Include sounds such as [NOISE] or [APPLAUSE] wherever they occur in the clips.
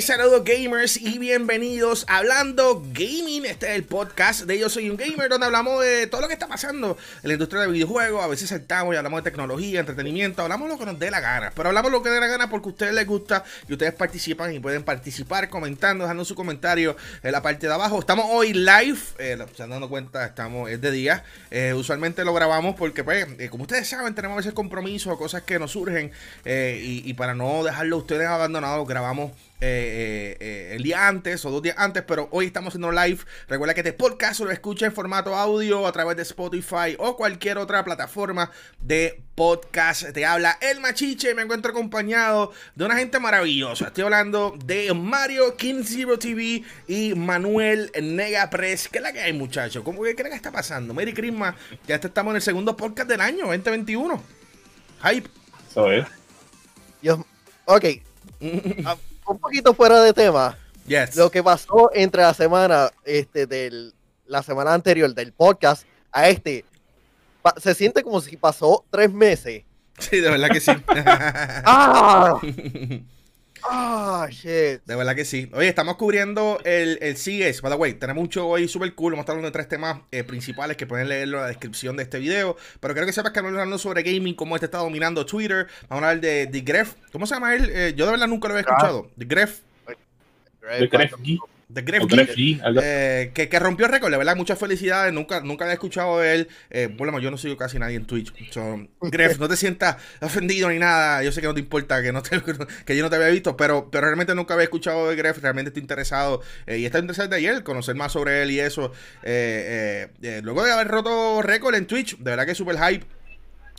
Saludos gamers y bienvenidos a Hablando Gaming. Este es el podcast de Yo Soy un Gamer, donde hablamos de todo lo que está pasando en la industria de videojuegos. A veces saltamos y hablamos de tecnología, entretenimiento, hablamos lo que nos dé la gana. Pero hablamos lo que dé la gana porque a ustedes les gusta y ustedes participan y pueden participar comentando, dejando su comentario en la parte de abajo. Estamos hoy live, eh, se han dado cuenta, estamos, es de día. Eh, usualmente lo grabamos porque, pues, eh, como ustedes saben, tenemos a veces compromisos o cosas que nos surgen y, y para no dejarlo a ustedes abandonados, grabamos eh, eh, eh, el día antes o dos días antes, pero hoy estamos haciendo live. Recuerda que este podcast lo escucha en formato audio a través de Spotify o cualquier otra plataforma de podcast. Te habla El Machiche, me encuentro acompañado de una gente maravillosa. Estoy hablando de Mario King Zero TV y Manuel Nega Press. ¿Qué es la que hay, muchachos? ¿Cómo que creen que está pasando? Merry Christmas, ya estamos en el segundo podcast del año, 2021. Hype. Eso es. Dios, ok, [LAUGHS] Ah, un poquito fuera de tema. Yes. Lo que pasó entre la semana, este, del, la semana anterior del podcast a este, pa- se siente como si pasó tres meses. Sí, de verdad que sí. [LAUGHS] ¡Ah! [LAUGHS] ¡Ah, shit! De verdad que sí. Oye, estamos cubriendo el, el CES. By the way, tenemos un show hoy súper cool. Vamos a estar hablando de tres temas eh, principales que pueden leerlo en la descripción de este video. Pero creo que sepas que vamos hablando sobre gaming, cómo este está dominando Twitter. Vamos a hablar de, de Gref. ¿Cómo se llama él? Eh, yo de verdad nunca lo había escuchado. De Gref. De Gref. De Gref. G, Eh, que, que rompió récord, de verdad, muchas felicidades. Nunca, nunca había escuchado de él. Eh, bueno, yo no sigo casi nadie en Twitch. So, [LAUGHS] Gref, no te sientas ofendido ni nada. Yo sé que no te importa que, no te- [LAUGHS] que yo no te había visto, pero, pero realmente nunca había escuchado de Gref. Realmente estoy interesado. eh, y está interesado de ayer, conocer más sobre él y eso. Eh, eh, eh, luego de haber roto récord en Twitch, de verdad que es súper hype.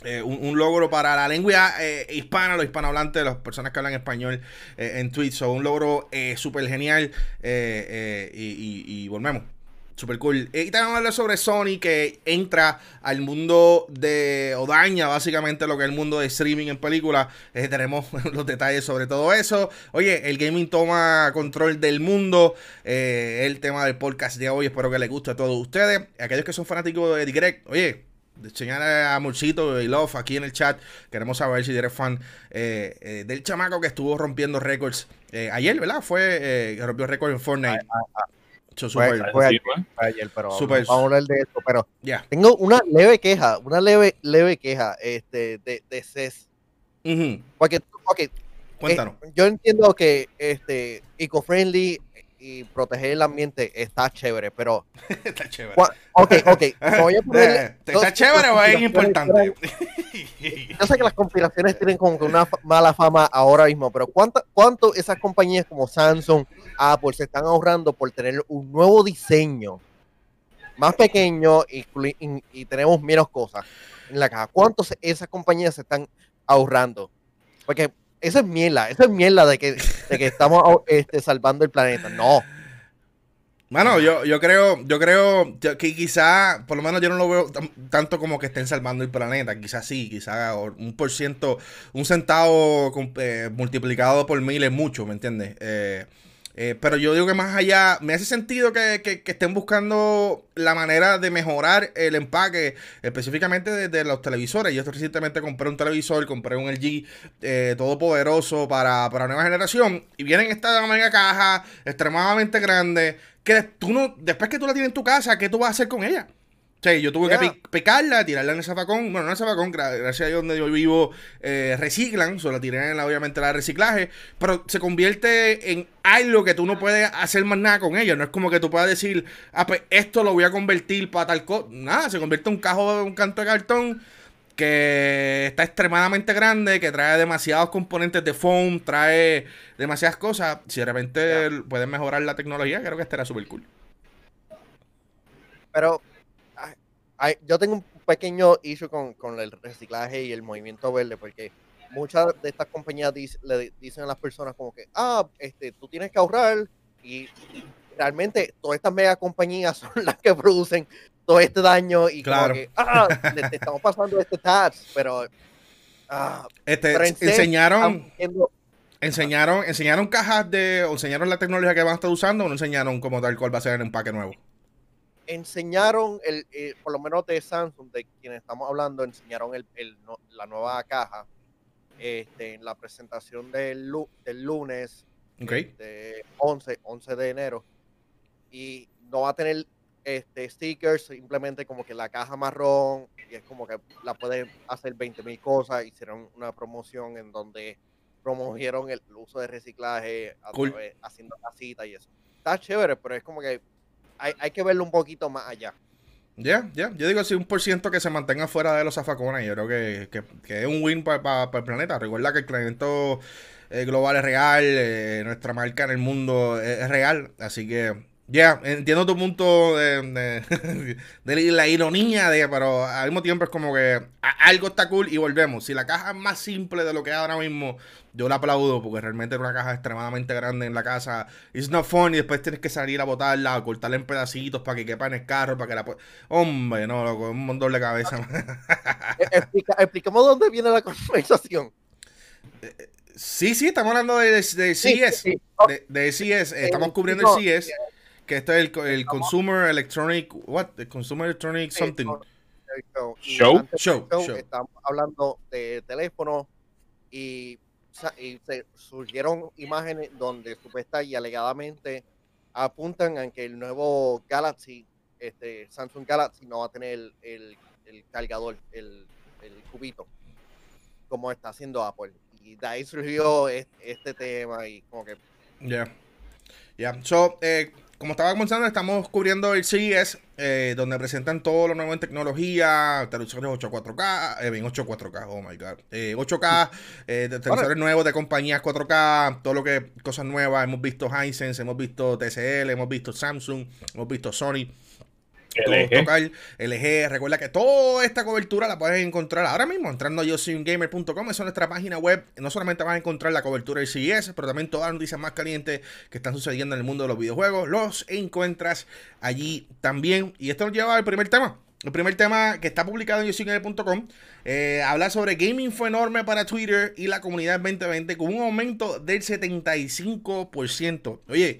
Eh, un, logro para la lengua eh, hispana, los hispanohablantes, las personas que hablan español eh, en Twitch. So, un logro súper genial. y, volvemos. Super cool. Y también hablar sobre Sony que entra al mundo de. o daña básicamente lo que es el mundo de streaming en películas. Tenemos [LAUGHS] los detalles sobre todo eso. Oye, el gaming toma control del mundo. El tema del podcast de hoy. Espero que les guste a todos ustedes. Aquellos que son fanáticos de Direct, oye, enseñar a Amorcito y Love aquí en el chat. Queremos saber si eres fan eh, eh, del chamaco que estuvo rompiendo récords eh, ayer, ¿verdad? Fue eh, que rompió récord en Fortnite. So, Fue- super, fue ayer, fue ayer, pero Super. vamos a hablar de esto. Pero ya. tengo una leve queja, una leve, leve queja este, de, de CES. Ujú. Porque, ok, Cuéntanos. Eh, yo entiendo que este eco-friendly y proteger el ambiente está chévere, pero [LAUGHS] Está chévere. ok, ok, [LAUGHS] voy a ponerle ¿Está chévere o es importante? Yo sé que las conspiraciones tienen como que una mala fama ahora mismo, pero ¿cuánta, ¿cuánto esas compañías como Samsung, Apple se están ahorrando por tener un nuevo diseño más pequeño y, y- y tenemos menos cosas en la caja? ¿Cuánto se- esas compañías se están ahorrando? Porque eso es mierda, eso es mierda de que, de que estamos este, salvando el planeta. No, Mano, yo, yo creo, yo creo que quizá, por lo menos yo no lo veo tan- tanto como que estén salvando el planeta. Quizás sí, quizá un por ciento, un centavo eh, multiplicado por mil es mucho, ¿me entiendes? Eh, eh, pero yo digo que más allá, me hace sentido que, que- estén buscando la manera de mejorar el empaque, específicamente de, de los televisores. Yo recientemente compré un televisor, compré un LG eh, todopoderoso para, para nueva generación. Y viene en esta mega caja extremadamente grande. Que tú no, después que tú la tienes en tu casa, ¿qué tú vas a hacer con ella? O sea, yo tuve que Yeah. picarla, tirarla en el zafacón. Bueno, no en el zafacón, gra- gracias a Dios donde yo vivo, eh, reciclan. Solo la tiré en la, obviamente, la reciclaje. Pero se convierte en algo que tú no puedes hacer más nada con ella. No es como que tú puedas decir, ah, pues esto lo voy a convertir para tal cosa. Nada, se convierte en un cajo, un canto de cartón que está extremadamente grande, que trae demasiados componentes de foam, trae demasiadas cosas. Si de repente pueden mejorar la tecnología, creo que estará súper cool. pero ay, ay, yo tengo un pequeño issue con, con el reciclaje y el movimiento verde, porque muchas de estas compañías le di- dicen a las personas como que, ah, este, tú tienes que ahorrar y realmente todas estas mega compañías [LAUGHS] son las que producen todo este daño y como Claro. que, ah, le, te estamos pasando este tax, pero, ah, Este, pero enseñaron, enseñaron, enseñaron cajas de, o enseñaron la tecnología que van a estar usando, o no enseñaron como tal cual va a ser el empaque nuevo. Enseñaron, el, eh, por lo menos de Samsung, de quienes estamos hablando, enseñaron el, el no- la nueva caja este, en la presentación del, lu- del lunes Okay. este, 11, 11 de enero. Y no va a tener este, stickers, simplemente como que la caja marrón, y es como que la pueden hacer 20 mil cosas. Hicieron una promoción en donde promovieron el uso de reciclaje a Cool. través- haciendo casitas y eso. Está chévere, pero es como que hay, que verlo un poquito más allá. Ya, ya. Yo digo, si un por ciento que se mantenga fuera de los zafacones, yo creo que, que- es un win para el planeta. Recuerda que el calentamiento eh, global es real, eh, nuestra marca en el mundo es real. Así que, ya, entiendo tu punto de, de- [LAUGHS] de la ironía, de, pero al mismo tiempo es como que algo está cool y volvemos. Si la caja es más simple de lo que es ahora mismo, yo la aplaudo porque realmente era una caja extremadamente grande en la casa. It's not fun y después tienes que salir a botarla, a cortarla en pedacitos para que quepa en el carro, para que la... Hombre, no, loco, un montón de cabeza. [LAUGHS] Eh, Explica, expliquemos dónde viene la conversación. sí, sí, estamos hablando de, de, de Sí, CS. sí. De, de CS, eh, estamos Eh, cubriendo el CS, que esto es el, el Consumer Electronic, what? El Consumer Electronic something. Show. Show, show. Estamos hablando de teléfono y, y se surgieron imágenes donde supuesta y alegadamente apuntan a que el nuevo Galaxy, este Samsung Galaxy, no va a tener el, el- el cargador, el, el cubito, como está haciendo Apple. Y de ahí surgió es- este, tema y como que Ya. Ya. So, eh, como estaba comenzando, estamos cubriendo el CES, eh, donde presentan todo lo nuevo en tecnología, televisores 8 4K, eh, bien, 8 4K, oh my god. Eh, 8K, eh, televisores nuevos de compañías 4K, todo lo que, cosas nuevas. Hemos visto Hisense, hemos visto TCL, hemos visto Samsung, hemos visto Sony. Todo LG. tocar, LG. Recuerda que toda esta cobertura la puedes encontrar ahora mismo entrando a yosimgamer.com. Esa es nuestra página web. No solamente vas a encontrar la cobertura del CES, pero también todas las noticias más calientes que están sucediendo en el mundo de los videojuegos. Los encuentras allí también. Y esto nos lleva al primer tema. El primer tema que está publicado en yosimgamer.com eh, habla sobre gaming fue enorme para Twitter y la comunidad 2020 con un aumento del 75%. Oye,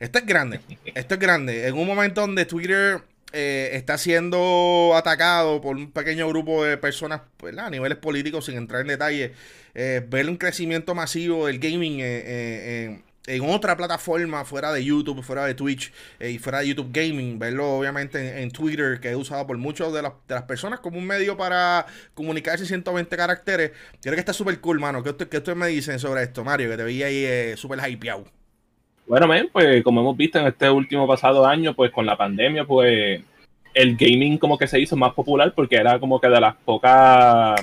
esto es grande. Esto es grande. En un momento donde Twitter eh, está siendo atacado por un pequeño grupo de personas ¿verdad? a niveles políticos, sin entrar en detalle, eh, ver un crecimiento masivo del gaming eh, eh, en- otra plataforma fuera de YouTube, fuera de Twitch y fuera de YouTube Gaming, verlo obviamente en, Twitter, que es usado por muchas de, las- personas como un medio para comunicarse en 120 caracteres. Creo que está súper cool, mano. ¿Qué, usted- ustedes me dicen sobre esto, Mario? Que te vi ahí eh, súper hypeado. Bueno, men, pues como hemos visto en este último pasado año, pues con la pandemia, pues el gaming como que se hizo más popular porque era como que de las pocas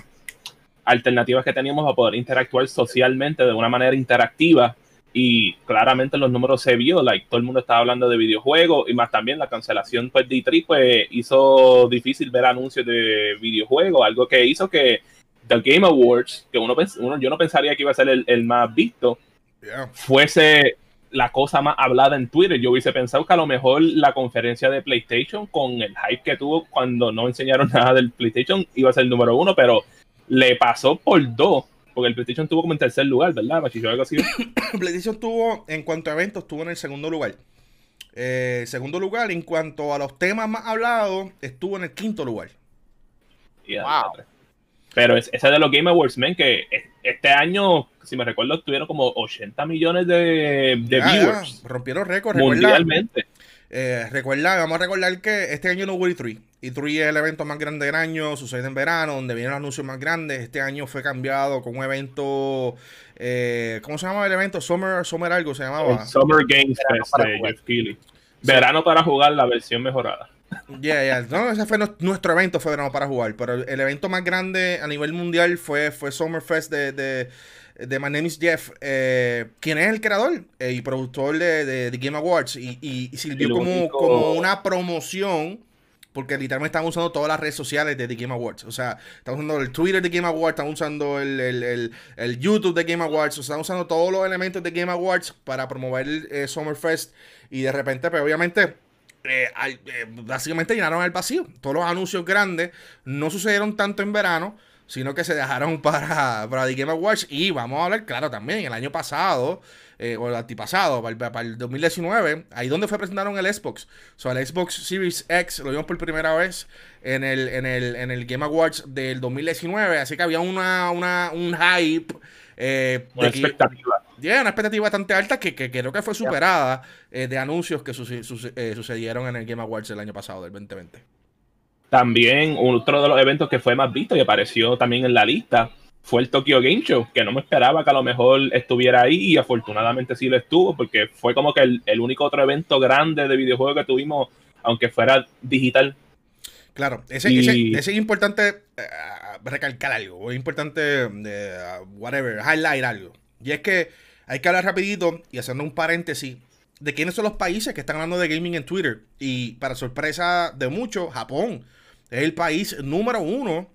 alternativas que teníamos a poder interactuar socialmente de una manera interactiva y claramente los números se vio, like, todo el mundo estaba hablando de videojuegos y más también la cancelación pues, de E3 pues, hizo difícil ver anuncios de videojuegos, algo que hizo que The Game Awards, que uno, pens- uno yo no pensaría que iba a ser el, el más visto, Yeah. fuese la cosa más hablada en Twitter. Yo hubiese pensado que a lo mejor la conferencia de PlayStation, con el hype que tuvo cuando no enseñaron [LAUGHS] nada del PlayStation, iba a ser el número uno, pero le pasó por dos, porque el PlayStation tuvo como en tercer lugar, ¿verdad? Machicho, algo así. [COUGHS] PlayStation tuvo, en cuanto a eventos, estuvo en el segundo lugar. Eh, segundo lugar, en cuanto a los temas más hablados, estuvo en el quinto lugar. Wow. Pero es, ese de los Game Awards, man, que es- este año, si me recuerdo, tuvieron como 80 millones de, de Ya, ya, viewers rompieron récord. Recuerda, mundialmente. eh, recuerda, vamos a recordar que este año no hubo E3. E3 es el evento más grande del año, sucede en verano, donde vienen los anuncios más grandes. Este año fue cambiado con un evento, eh, ¿cómo se llama el evento? Summer, Summer algo se llamaba. El Summer Games Fest para de. Jeff Keighley. Verano para jugar la versión mejorada. Ya, ya. No, ese fue nu- nuestro evento, fue verano para jugar. Pero el, evento más grande a nivel mundial fue, fue Summerfest de, de, de My Name is Jeff, eh, quien es el creador eh, y productor de, de, de Game Awards. Y, y- y sirvió como, único- como una promoción. Porque literalmente están usando todas las redes sociales de The Game Awards. O sea, están usando el Twitter de Game Awards, están usando el, el- el- el YouTube de Game Awards, o sea, están usando todos los elementos de Game Awards para promover eh, Summerfest. Y de repente, pues obviamente, eh, al- eh, básicamente llenaron el vacío. Todos los anuncios grandes no sucedieron tanto en verano, sino que se dejaron [LAUGHS] para, para The Game Awards. Y vamos a hablar, claro, también el año pasado, eh, o el antipasado, para el, para el 2019, ahí donde fue presentaron el Xbox. O sea, el Xbox Series X lo vimos por primera vez en el, en el, en el Game Awards del 2019. Así que había una, una, un hype. eh, Una de que- expectativa. Yeah, una expectativa bastante alta que, que creo que fue superada eh, de anuncios que suce- suce- eh, sucedieron en el Game Awards el año pasado, del 2020. También otro de los eventos que fue más visto y apareció también en la lista fue el Tokyo Game Show, que no me esperaba que a lo mejor estuviera ahí y afortunadamente sí lo estuvo, porque fue como que el, el único otro evento grande de videojuegos que tuvimos, aunque fuera digital. Claro, ese, Y- ese- ese es importante eh, recalcar algo, o es importante, whatever, highlight algo. Y es que hay que hablar rapidito y haciendo un paréntesis de quiénes son los países que están hablando de gaming en Twitter. Y para sorpresa de muchos, Japón es el país número uno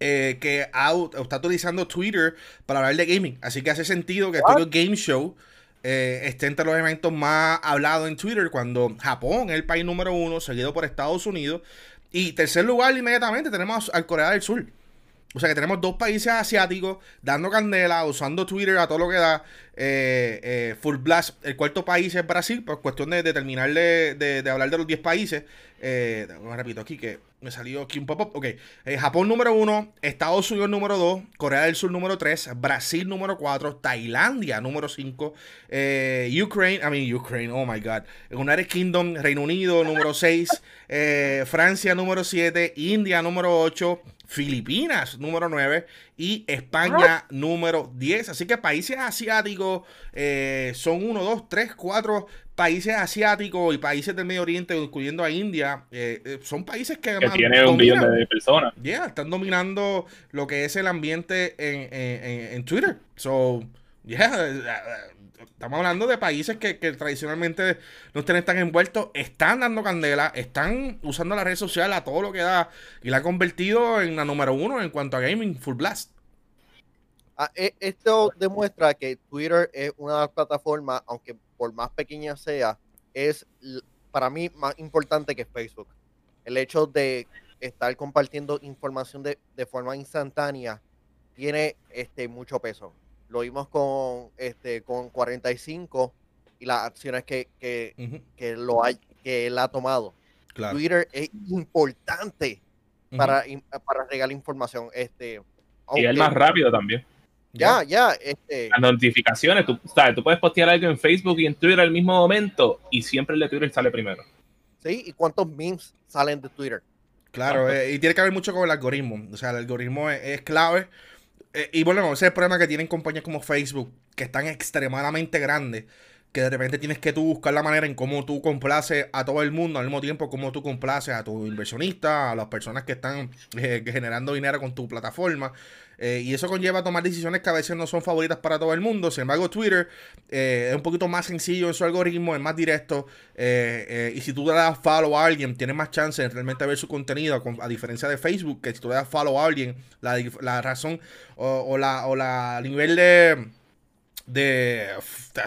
eh, que está utilizando Twitter para hablar de gaming. Así que hace sentido que el What? Tokyo Game Show eh, esté entre los eventos más hablados en Twitter cuando Japón es el país número uno, seguido por Estados Unidos. Y tercer lugar, inmediatamente tenemos al Corea del Sur. O sea que tenemos dos países asiáticos dando candela, usando Twitter a todo lo que da. eh, eh, full blast. El cuarto país es Brasil, por cuestión de, de terminar de, hablar de los 10 países. Eh, repito aquí que me salió aquí un pop-up. Ok. Eh, Japón número uno, Estados Unidos número 2, Corea del Sur número 3, Brasil número 4, Tailandia número 5, eh, Ukraine, I mean Ukraine, oh my god, United Kingdom, Reino Unido número 6, eh, Francia número 7, India número 8, Filipinas número 9 y España número 10. Así que países asiáticos son 1, 2, 3, 4 países asiáticos y países del Medio Oriente, incluyendo a India. eh, eh, son países que, que además tiene un billón de personas. Yeah, están dominando lo que es el ambiente en, en- en- Twitter. So, yeah, eh, estamos hablando de países que, que tradicionalmente no estén tan envueltos, están dando candela, están usando la red social a todo lo que da y la han convertido en la número uno en cuanto a gaming full blast. Ah, esto demuestra que Twitter es una plataformas, aunque por más pequeña sea, es para mí más importante que Facebook. El hecho de estar compartiendo información de, de forma instantánea tiene este mucho peso. Lo vimos con este con 45 y las acciones que, que, que lo hay, que él ha tomado. claro. Twitter es importante para, para regalar información. Este, Y es más rápido también. Ya, ya, este, Las notificaciones, tú, sabes, tú puedes postear algo en Facebook y en Twitter al mismo momento y siempre el de Twitter sale primero. sí, y cuántos memes salen de Twitter. Claro, eh, y tiene que ver mucho con el algoritmo. O sea, el algoritmo es, es clave. Eh, y bueno, ese es el problema que tienen compañías como Facebook, que están extremadamente grandes, que de repente tienes que tú buscar la manera en cómo tú complaces a todo el mundo, al mismo tiempo cómo tú complaces a tus inversionistas, a las personas que están eh, [LAUGHS] generando dinero con tu plataforma. Eh, y eso conlleva tomar decisiones que a veces no son favoritas para todo el mundo. Sin embargo, Twitter eh, es un poquito más sencillo en su algoritmo, es más directo. y si tú le das follow a alguien, tienes más chance de realmente ver su contenido, con- a diferencia de Facebook, que si tú le das follow a alguien, la, la razón o, o la, o la nivel de de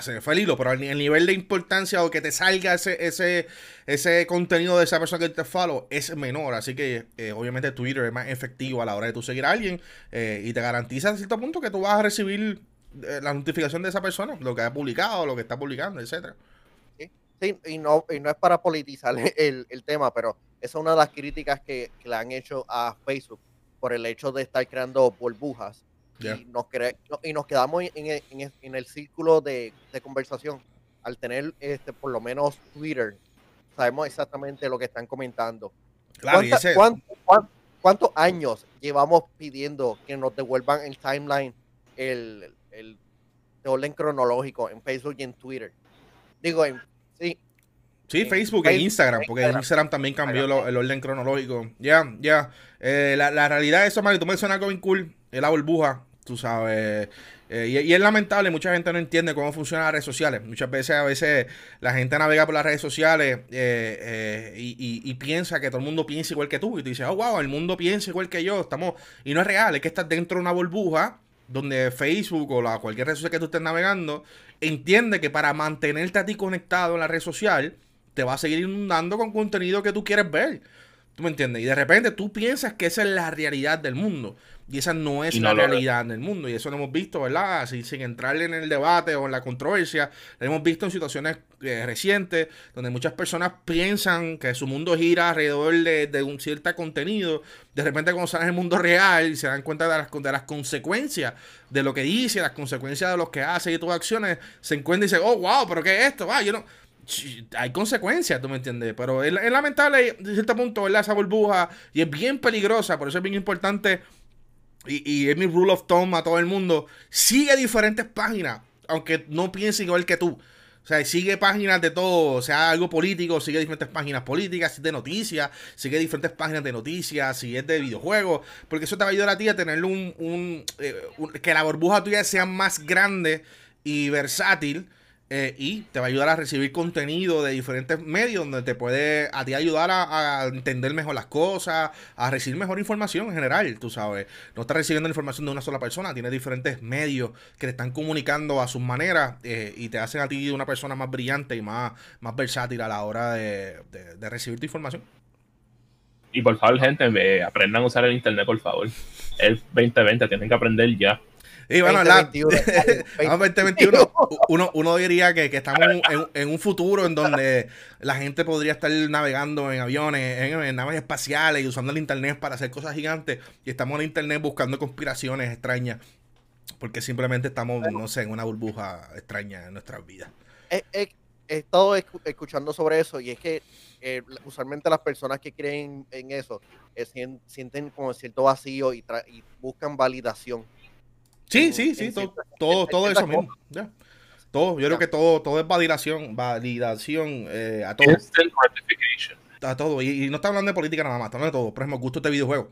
se fue el hilo, pero el nivel de importancia o que te salga ese, ese, ese contenido de esa persona que te follow es menor. Así que eh, obviamente Twitter es más efectivo a la hora de tú seguir a alguien eh, y te garantiza a cierto punto que tú vas a recibir eh, la notificación de esa persona, lo que ha publicado, lo que está publicando, etcétera. Sí, y no, y no es para politizar [LAUGHS] el, el tema, pero esa es una de las críticas que, que le han hecho a Facebook por el hecho de estar creando burbujas. Y, nos y nos quedamos en, el- en el- en el círculo de, de conversación. Al tener este, por lo menos Twitter, sabemos exactamente lo que están comentando. Claro, y ¿Cuánta- ese- cuán- cuán- ¿Cuántos años llevamos pidiendo que nos devuelvan el timeline, el, el de orden cronológico en Facebook y en Twitter? Digo, en, sí, Sí, Facebook e Instagram, porque Instagram. Instagram también cambió lo- el orden cronológico. Ya, ya. Eh, la, la realidad es eso, Mario, tú mencionas algo bien cool, es la burbuja, tú sabes. Eh, y, es lamentable, mucha gente no entiende cómo funcionan las redes sociales. Muchas veces, a veces, la gente navega por las redes sociales eh, eh, y piensa que todo el mundo piensa igual que tú. Y tú dices, oh, wow, el mundo piensa igual que yo. Estamos... Y no es real, es que estás dentro de una burbuja donde Facebook o la, cualquier red social que tú estés navegando entiende que para mantenerte a ti conectado en la red social, te va a seguir inundando con contenido que tú quieres ver. ¿Tú me entiendes? Y de repente tú piensas que esa es la realidad del mundo. Y esa no es la realidad en el mundo. Y eso lo hemos visto, ¿verdad? Así, sin entrar en el debate o en la controversia, lo hemos visto en situaciones eh, recientes donde muchas personas piensan que su mundo gira alrededor de, de un cierto contenido. De repente, cuando salen al mundo real y se dan cuenta de las, de las consecuencias de lo que dice, las consecuencias de lo que hace y todas acciones, se encuentran y dicen, oh, wow, pero ¿qué es esto? Ah, yo no. Hay consecuencias, tú me entiendes. Pero es, lamentable, de cierto punto, ¿verdad? Esa burbuja y es bien peligrosa. Por eso es bien importante y, es mi rule of thumb a todo el mundo. Sigue diferentes páginas, aunque no piense igual que tú. O sea, sigue páginas de todo, sea algo político, sigue diferentes páginas políticas, si de noticias, sigue diferentes páginas de noticias, si es de videojuegos, porque eso te va a ayudar a ti a tener un, un, eh, un- que la burbuja tuya sea más grande y versátil. Eh, y te va a ayudar a recibir contenido de diferentes medios donde te puede a ti ayudar a, entender mejor las cosas, a recibir mejor información en general, tú sabes. No estás recibiendo la información de una sola persona, tienes diferentes medios que te están comunicando a sus maneras eh, y te hacen a ti una persona más brillante y más, más versátil a la hora de, de- recibir tu información. Y por favor, gente, aprendan a usar el internet, por favor. El 2020, tienen que aprender ya. Y bueno, 2021, la, [LAUGHS] vamos, 2021, uno, uno diría que, que estamos en, en- un futuro en donde la gente podría estar navegando en aviones, en, en naves espaciales y usando el internet para hacer cosas gigantes. Y estamos en internet buscando conspiraciones extrañas. Porque simplemente estamos, no sé, en una burbuja extraña en nuestras vidas. he, he- he estado escu- escuchando sobre eso y es que eh, usualmente las personas que creen en eso eh, sien- sienten como cierto vacío y, tra- y buscan validación. Sí, sí, sí, todo, todo, todo eso mismo. ya. Todo, yo creo que todo, todo es validación, validación eh, a todo. A todo. Y, y no está hablando de política nada más, está hablando de todo. Por ejemplo, gustos de videojuegos.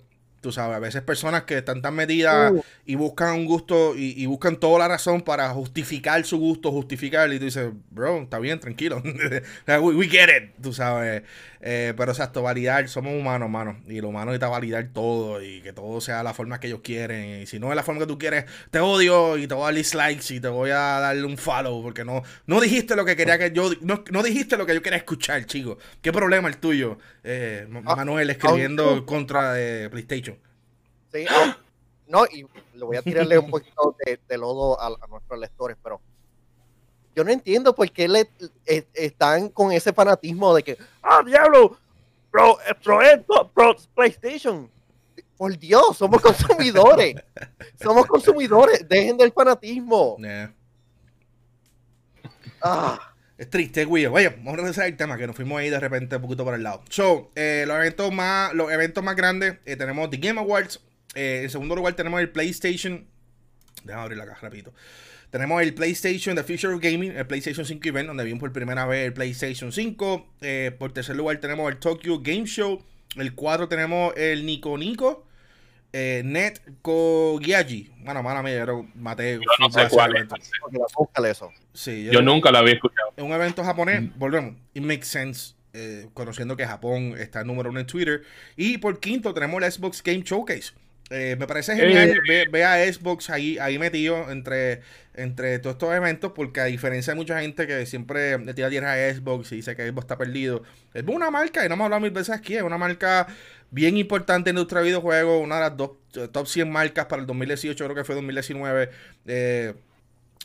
Tú sabes, a veces personas que están tan metidas Uh. y buscan un gusto y, y buscan toda la razón para justificar su gusto, justificar. Y tú dices, bro, está bien, tranquilo. [LAUGHS] we, we get it, tú sabes. Eh, pero exacto, validar, somos humanos, mano. Y lo humano necesita validar todo y que todo sea la forma que ellos quieren. Y si no es la forma que tú quieres, te odio y te voy a dar dislikes y te voy a darle un follow porque no, no dijiste lo que quería que yo, no, no dijiste lo que yo quería escuchar, chico. ¿Qué problema el tuyo? Eh, Ah, Manuel escribiendo aunque- contra de PlayStation. Ah, no, y le voy a tirarle un poquito de, de lodo a, a nuestros lectores, pero yo no entiendo por qué le, eh, están con ese fanatismo de que, ah, diablo, pro, eh, pro, esto, pro PlayStation. Por Dios, somos consumidores. [LAUGHS] somos consumidores. Dejen del fanatismo. Ah, Es triste, weird. Oye, vamos a regresar al tema que nos fuimos ahí de repente un poquito por el lado. So, eh, los eventos más, los eventos más grandes, eh, tenemos The Game Awards. Eh, en segundo lugar tenemos el PlayStation. Déjame abrir la caja rapidito. Tenemos el PlayStation The Future of Gaming, el PlayStation 5 Event, donde vimos por primera vez el PlayStation 5. Eh, por tercer lugar tenemos el Tokyo Game Show. El 4 tenemos el Nico Nico. Eh, Net Kogiaji. Bueno, mala mía, yo maté. Yo no sé cuál es. la- eso. Sí, Yo nunca lo había escuchado. en un evento japonés, volvemos, it makes sense, eh, conociendo que Japón está número uno en Twitter. Y por quinto tenemos el Xbox Game Showcase. Eh, me parece genial Eh. ver, ver a Xbox ahí, ahí metido entre, entre todos estos eventos, porque a diferencia de mucha gente que siempre le tira tierra a Xbox y dice que Xbox está perdido, es una marca, y no hemos hablado mil veces aquí, es una marca bien importante en nuestro videojuego, una de las dos eh, top 100 marcas para el 2018, creo que fue 2019. Eh,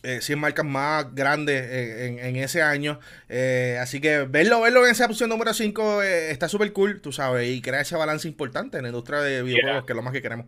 eh, 100 marcas más grandes eh, en, en ese año. Eh, así que verlo, verlo en esa opción número 5 eh, está súper cool, tú sabes, y crea ese balance importante en la industria de videojuegos, Yeah. que es lo más que queremos.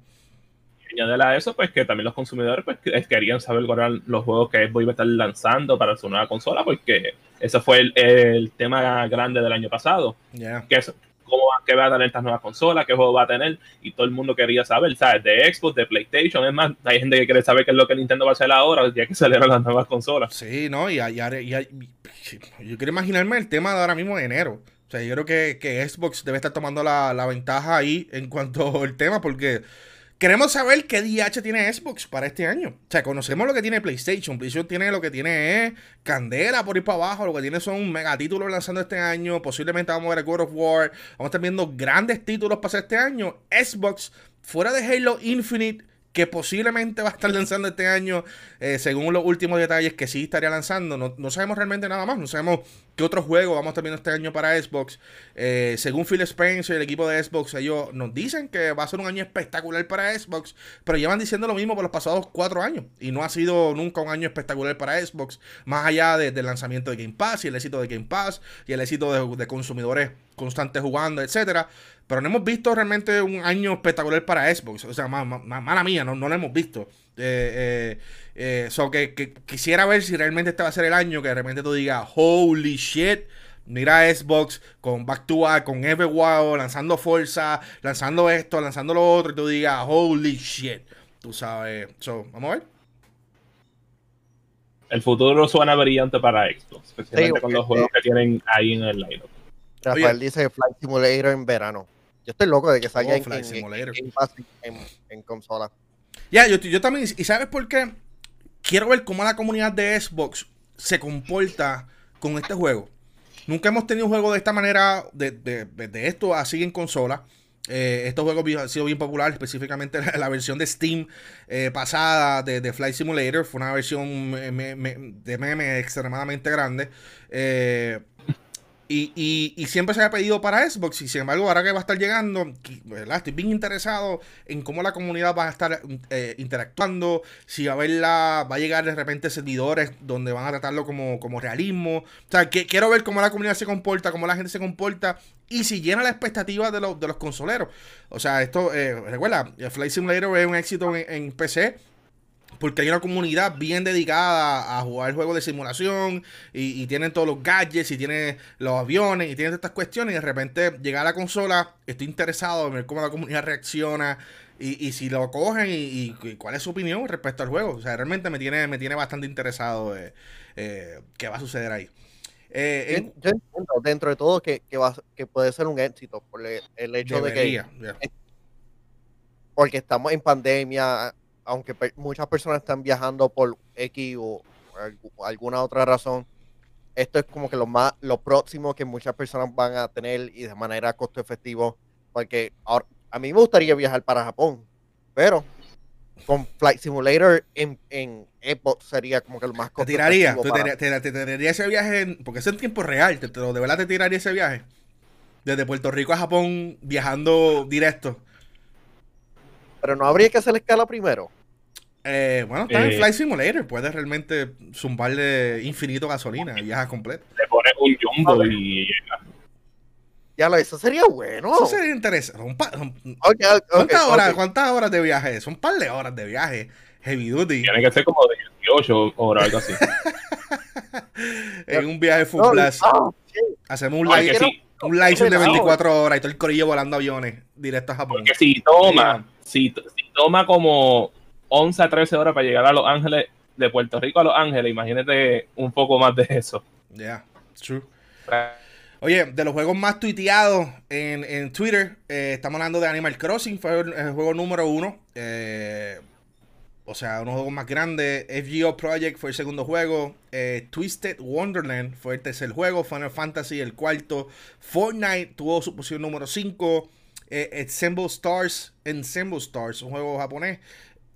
Y a eso, pues que también los consumidores pues, que- querían saber cuáles eran los juegos que Xbox iba a estar lanzando para su nueva consola, porque ese fue el, el tema grande del año pasado. Ya. Que es, cómo va, qué va a tener estas nuevas consolas, qué juego va a tener, y todo el mundo quería saber, ¿sabes? De Xbox, de PlayStation, es más, hay gente que quiere saber qué es lo que Nintendo va a hacer ahora, ya que [LAUGHS] salieron las nuevas consolas. Sí, ¿no? Y, y- y- yo quiero imaginarme el tema de ahora mismo de enero. O sea, yo creo que, que Xbox debe estar tomando la, la ventaja ahí en cuanto [LAUGHS] al tema, porque queremos saber qué DH tiene Xbox para este año. O sea, conocemos lo que tiene PlayStation. PlayStation tiene lo que tiene es candela por ir para abajo. Lo que tiene son megatítulos lanzando este año. Posiblemente vamos a ver God of War. Vamos a estar viendo grandes títulos para este año. Xbox, fuera de Halo Infinite que posiblemente va a estar lanzando este año, eh, según los últimos detalles que sí estaría lanzando. No, no sabemos realmente nada más. No sabemos ¿Qué otro juego vamos a este año para Xbox? Eh, según Phil Spencer, el equipo de Xbox, ellos nos dicen que va a ser un año espectacular para Xbox, pero llevan diciendo lo mismo por los pasados cuatro años. Y no ha sido nunca un año espectacular para Xbox, más allá del lanzamiento de Game Pass y el éxito de Game Pass y el éxito de, de consumidores constantes jugando, etcétera. Pero no hemos visto realmente un año espectacular para Xbox. O sea, mala mía, no, no lo hemos visto. Eh, eh, eh que, quisiera ver si realmente este va a ser el año que de repente tú digas, holy shit. Mira Xbox con Back to Back, con Everwild, lanzando fuerza, lanzando esto, lanzando lo otro, y tú digas, holy shit. Tú sabes. So, vamos a ver. El futuro suena brillante para Xbox, especialmente con los juegos que tienen ahí en el lineup. Rafael dice Flight Simulator en verano. Yo estoy loco de que salga en, en, consola. Ya, yo, yo también. ¿Y sabes por qué? Quiero ver cómo la comunidad de Xbox se comporta con este juego. Nunca hemos tenido un juego de esta manera, de, de, esto así en consola. Eh, estos juegos han sido bien populares, específicamente la, versión de Steam eh, pasada de, de, Flight Simulator. Fue una versión de meme extremadamente grande. Eh, y, siempre se ha pedido para Xbox y sin embargo ahora que va a estar llegando, estoy bien interesado en cómo la comunidad va a estar eh, interactuando, si va a verla, va a llegar de repente servidores donde van a tratarlo como, como realismo. O sea, que, quiero ver cómo la comunidad se comporta, cómo la gente se comporta y si llena la expectativa de, los, de los consoleros. O sea, esto, eh, recuerda, Flight Simulator es un éxito en PC porque hay una comunidad bien dedicada a jugar juegos de simulación y, tienen todos los gadgets y tienen los aviones y tienen estas cuestiones y de repente llega a la consola, estoy interesado en ver cómo la comunidad reacciona y, si lo cogen y, cuál es su opinión respecto al juego. O sea, realmente me tiene, me tiene bastante interesado eh, eh, qué va a suceder ahí. Eh, yo, entiendo dentro de todo que, va, que puede ser un éxito por el, hecho de que... Porque estamos en pandemia, aunque muchas personas están viajando por X o, alguna otra razón, esto es como que lo más lo próximo que muchas personas van a tener y de manera costo efectivo porque ahora, a mí me gustaría viajar para Japón pero con Flight Simulator en, en Xbox sería como que lo más costo ¿Te tiraría? ¿Te, tiraría ese viaje? porque es en tiempo real ¿de verdad te tiraría ese viaje? desde Puerto Rico a Japón viajando directo pero no habría que hacer la escala primero. Eh, bueno, está en eh, Flight Simulator. Puedes realmente zumbarle infinito gasolina y viajas completo. Le pones un jumbo y Ya lo, eso sería bueno. Eso sería interesante. ¿Cuántas, horas, ¿Cuántas horas de viaje? Son un par de horas de viaje. Heavy duty. Tiene que ser como de 18 horas, algo así. [LAUGHS] en un viaje full blast. Hacemos un live, un live de 24 horas y todo el corillo volando aviones directo a Japón. Porque si toma si, toma como 11 a 13 horas para llegar a Los Ángeles, de Puerto Rico a Los Ángeles, imagínate un poco más de eso. Ya, true. Oye, de los juegos más tuiteados en, Twitter, eh, estamos hablando de Animal Crossing, fue el, juego número uno. Eh, o sea, uno de los juegos más grandes. FGO Project fue el segundo juego. Eh, Twisted Wonderland fue el tercer juego. Final Fantasy el cuarto. Fortnite tuvo su posición número 5 eh, Ensemble Stars, Ensemble Stars, un juego japonés,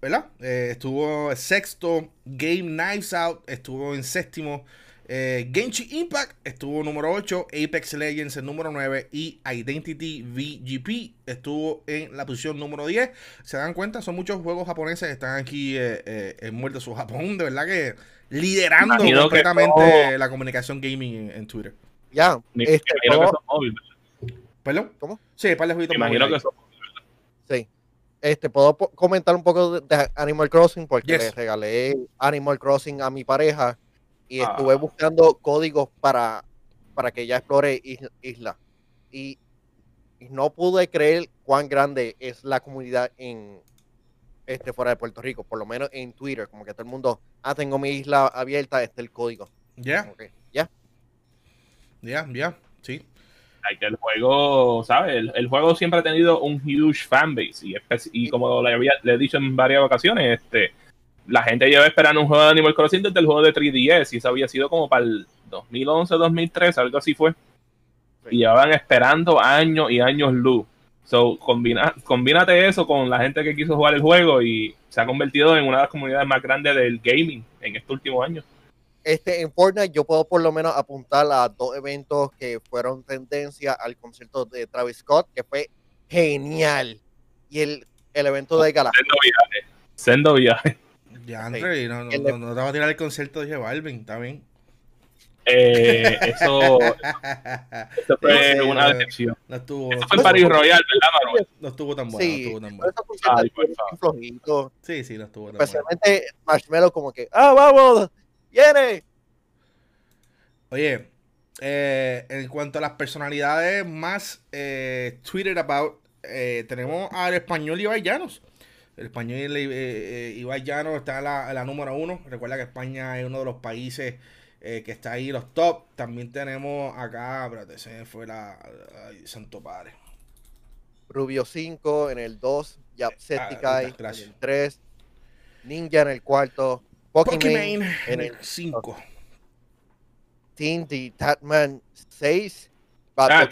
¿verdad? Eh, estuvo sexto, Game Knives Out estuvo en séptimo, eh, Impact estuvo número 8, Apex Legends en número 9 y Identity VGP estuvo en la posición número 10. ¿Se dan cuenta? Son muchos juegos japoneses que están aquí eh, eh, en muerto su Japón, de verdad que liderando completamente la comunicación gaming en, Twitter. Ya, este, ¿Perdón? ¿Cómo? Sí, para el Imagino que eso. Sí. Este, puedo comentar un poco de Animal Crossing porque le regalé Animal Crossing a mi pareja y ah. estuve buscando códigos para, para que ella explore isla. Y, no pude creer cuán grande es la comunidad en este fuera de Puerto Rico, por lo menos en Twitter, como que todo el mundo, ah, tengo mi isla abierta, este es el código. Ya. Ya. Ya, ya, sí el juego, ¿sabes? El, juego siempre ha tenido un huge fanbase y, y como le, había, le he dicho en varias ocasiones, este, la gente lleva esperando un juego de Animal Crossing desde el juego de 3DS y eso había sido como para el 2011, 2013, algo así fue. Y llevaban esperando años y años luz. So, combina, combínate eso con la gente que quiso jugar el juego y se ha convertido en una de las comunidades más grandes del gaming en estos últimos años. Este, en Fortnite yo puedo por lo menos apuntar a dos eventos que fueron tendencia al concierto de Travis Scott, que fue genial. Y el, el evento de Gala. Sendo viaje. Sendo viaje. Ya, André, y no, no, El- no, no te va a tirar el concierto de J Balvin, está bien. Eh, eso, [LAUGHS] eso fue Sí, una decepción. No estuvo, Eso fue en Paris Royal, ¿verdad, Manuel? no estuvo tan bueno, no Sí, estuvo tan bueno. Ay, por estuvieron favor. flojitos. Sí, sí, no estuvo tan bueno. Especialmente Marshmello como que, ah, vamos, viene. Oye, eh, en cuanto a las personalidades más eh, tweeted about, eh, tenemos al español Ibai Llanos. El español eh, Ibai Llanos está en la, en la número uno. Recuerda que España es uno de los países que está ahí, los top. También tenemos acá, espérate, se fue la. Santo padre. Rubio 5 en el 2, Ah, Jacksepticeye en el 3, Ninja en el cuarto, Pokimane en el el 5. Team de Tatman 6. Ah,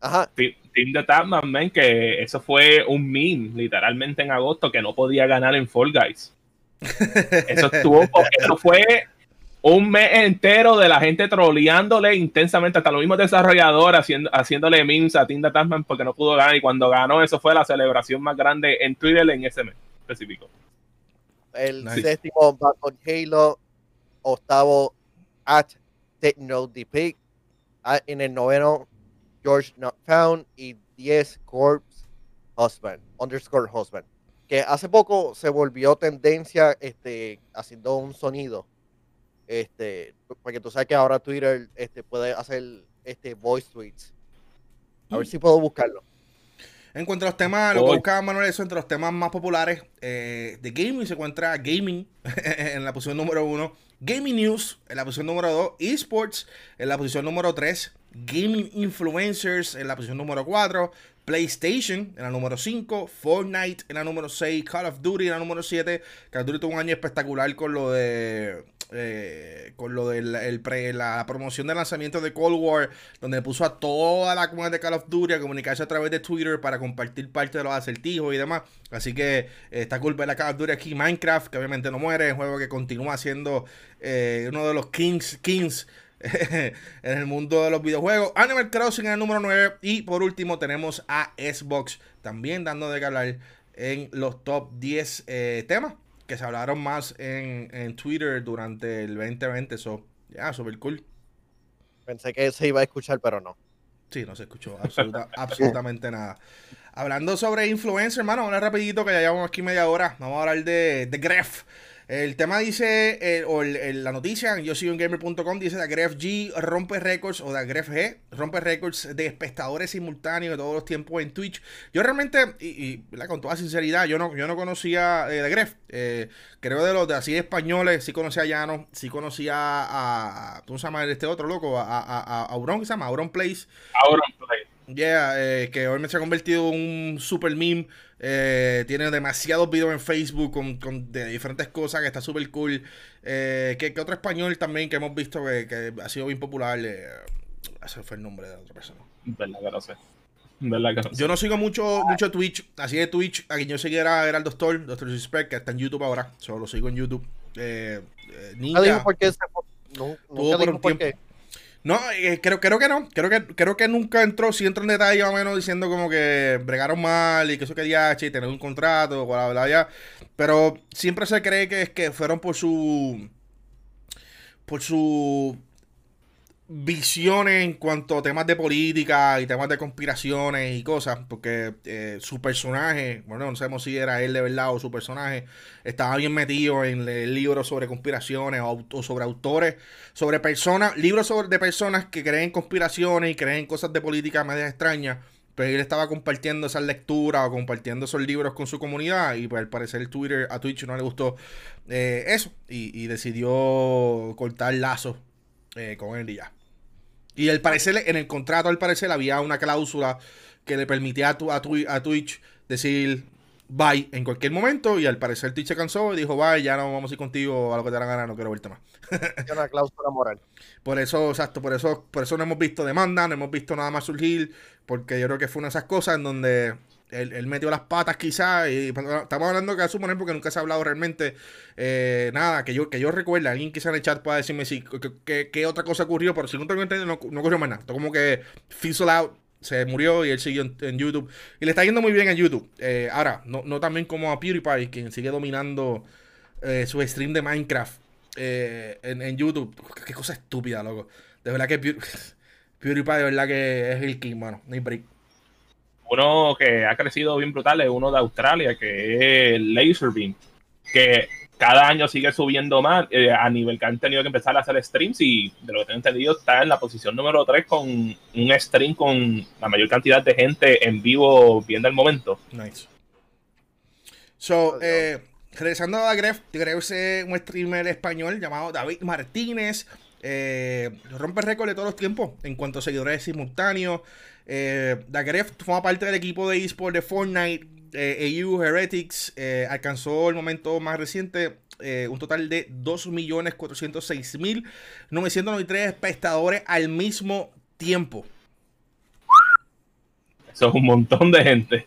Ajá, Team de Tapman, man, que eso fue un meme, literalmente en agosto, que no podía ganar en Fall Guys. [LAUGHS] Eso estuvo, eso fue un mes entero de la gente troleándole intensamente, hasta los mismos desarrolladores haciendo, haciéndole memes a Team de Tapman porque no pudo ganar. Y cuando ganó, eso fue la celebración más grande en Twitter en ese mes específico. El Nice. séptimo Batman Halo, octavo at Techno Ah, en el noveno George Not Found y 10 Corpse Husband, underscore Husband, que hace poco se volvió tendencia este, haciendo un sonido. Este, porque tú sabes que ahora Twitter este, puede hacer este voice tweets. A ver si puedo buscarlo. En cuanto a los temas, lo que buscaba Manuel, eso entre los temas más populares eh, de gaming se encuentra gaming [LAUGHS] en la posición número uno, gaming news en la posición número dos, esports en la posición número tres, gaming influencers en la posición número cuatro, PlayStation en la número 5, Fortnite en la número 6, Call of Duty en la número 7. Call of Duty tuvo un año espectacular con lo de eh, con lo de la, el pre- la promoción del lanzamiento de Cold War, donde puso a toda la comunidad de Call of Duty a comunicarse a través de Twitter para compartir parte de los acertijos y demás. Así que eh, está cool ver la Call of Duty aquí, Minecraft, que obviamente no muere, es un juego que continúa siendo eh, uno de los kings, kings [LAUGHS] en el mundo de los videojuegos. Animal Crossing en el número 9. Y por último tenemos a Xbox también dando de qué hablar en los top 10 eh, temas que se hablaron más en, en Twitter durante el 2020. So, ya, super cool. Pensé que se iba a escuchar, pero no. Sí, no se escuchó absoluta- [LAUGHS] absolutamente nada. Hablando sobre influencer, hermano, una rapidito que ya llevamos aquí media hora. Vamos a hablar de, de Gref. El tema dice, eh, o el- el- la noticia, en gamer.com, dice de Gref G rompe récords, o de Gref G rompe récords de espectadores simultáneos de todos los tiempos en Twitch. Yo realmente, y, con toda sinceridad, yo no, yo no conocía eh, Gref. Eh, creo de los de así españoles, sí conocía a Llano, sí conocía a, a- ¿cómo se llama este otro loco? A, a, Auron, ¿qué se llama? Auron Place. Ahora, play. Yeah, eh, que hoy me se ha convertido en un super meme. Eh, tiene demasiados videos en Facebook con, con- de diferentes cosas que está súper cool. Eh, que, que otro español también que hemos visto que, que ha sido bien popular. Eh, ese fue el nombre de otra persona. verdad que no sé. Verdad que no sé. Yo no sigo mucho, mucho Twitch. Así de Twitch, a quien yo seguía era, era el doctor, Doctor Suspect, que está en YouTube ahora. Solo lo sigo en YouTube. Eh, eh, Nunca Ninja. dijo por qué se fue. Nu- Tuvo Nunca por dijo un por tiempo. No, eh, creo, creo que no. Creo que, creo que nunca entró, sí entró en detalle más o menos diciendo como que bregaron mal y que eso quería y tener un contrato, bla, bla, bla. Pero siempre se cree que es que fueron por su. por su visiones en cuanto a temas de política y temas de conspiraciones y cosas, porque eh, su personaje, bueno, no sabemos si era él de verdad o su personaje, estaba bien metido en el libro sobre conspiraciones o, sobre autores, sobre personas, libros sobre, de personas que creen en conspiraciones y creen en cosas de política medio extrañas. Pero él estaba compartiendo esas lecturas o compartiendo esos libros con su comunidad y pues al parecer Twitter, a Twitch no le gustó eh, eso y, y decidió cortar lazos eh, con él y ya. Y al parecer, en el contrato, al parecer, había una cláusula que le permitía a, tu- a, Twi- a Twitch decir bye en cualquier momento. Y al parecer, Twitch se cansó y dijo bye, ya no vamos a ir contigo a lo que te da la gana, no quiero verte más. [LAUGHS] Es una cláusula moral. Por eso, exacto, por eso, por eso no hemos visto demanda, no hemos visto nada más surgir, porque yo creo que fue una de esas cosas en donde él, metió las patas quizás, y estamos hablando que a suponer porque nunca se ha hablado realmente eh, nada, que yo, que yo recuerde, alguien quizá en el chat pueda decirme si, qué otra cosa ocurrió, pero si no tengo entendido, no, no ocurrió más nada, como que fizzle out, se murió y él siguió en, YouTube, y le está yendo muy bien en YouTube, eh, ahora, no, no también como a PewDiePie, quien sigue dominando eh, su stream de Minecraft en, en, YouTube, qué cosa estúpida, loco, de verdad que [LAUGHS] PewDiePie de verdad que es el king, mano, no hay break uno que ha crecido bien brutal es uno de Australia, que es Laserbeam, que cada año sigue subiendo más eh, a nivel que han tenido que empezar a hacer streams y de lo que tengo entendido está en la posición número 3 con un stream con la mayor cantidad de gente en vivo viendo el momento. Nice. So, eh, regresando a Gref, Gref es un streamer español llamado David Martínez. Eh, rompe récord de todos los tiempos en cuanto a seguidores simultáneos. Eh, Dagref forma parte del equipo de eSport de Fortnite. Eh, AU Heretics eh, alcanzó el momento más reciente eh, un total de 2.406.993 espectadores al mismo tiempo. Eso es un montón de gente.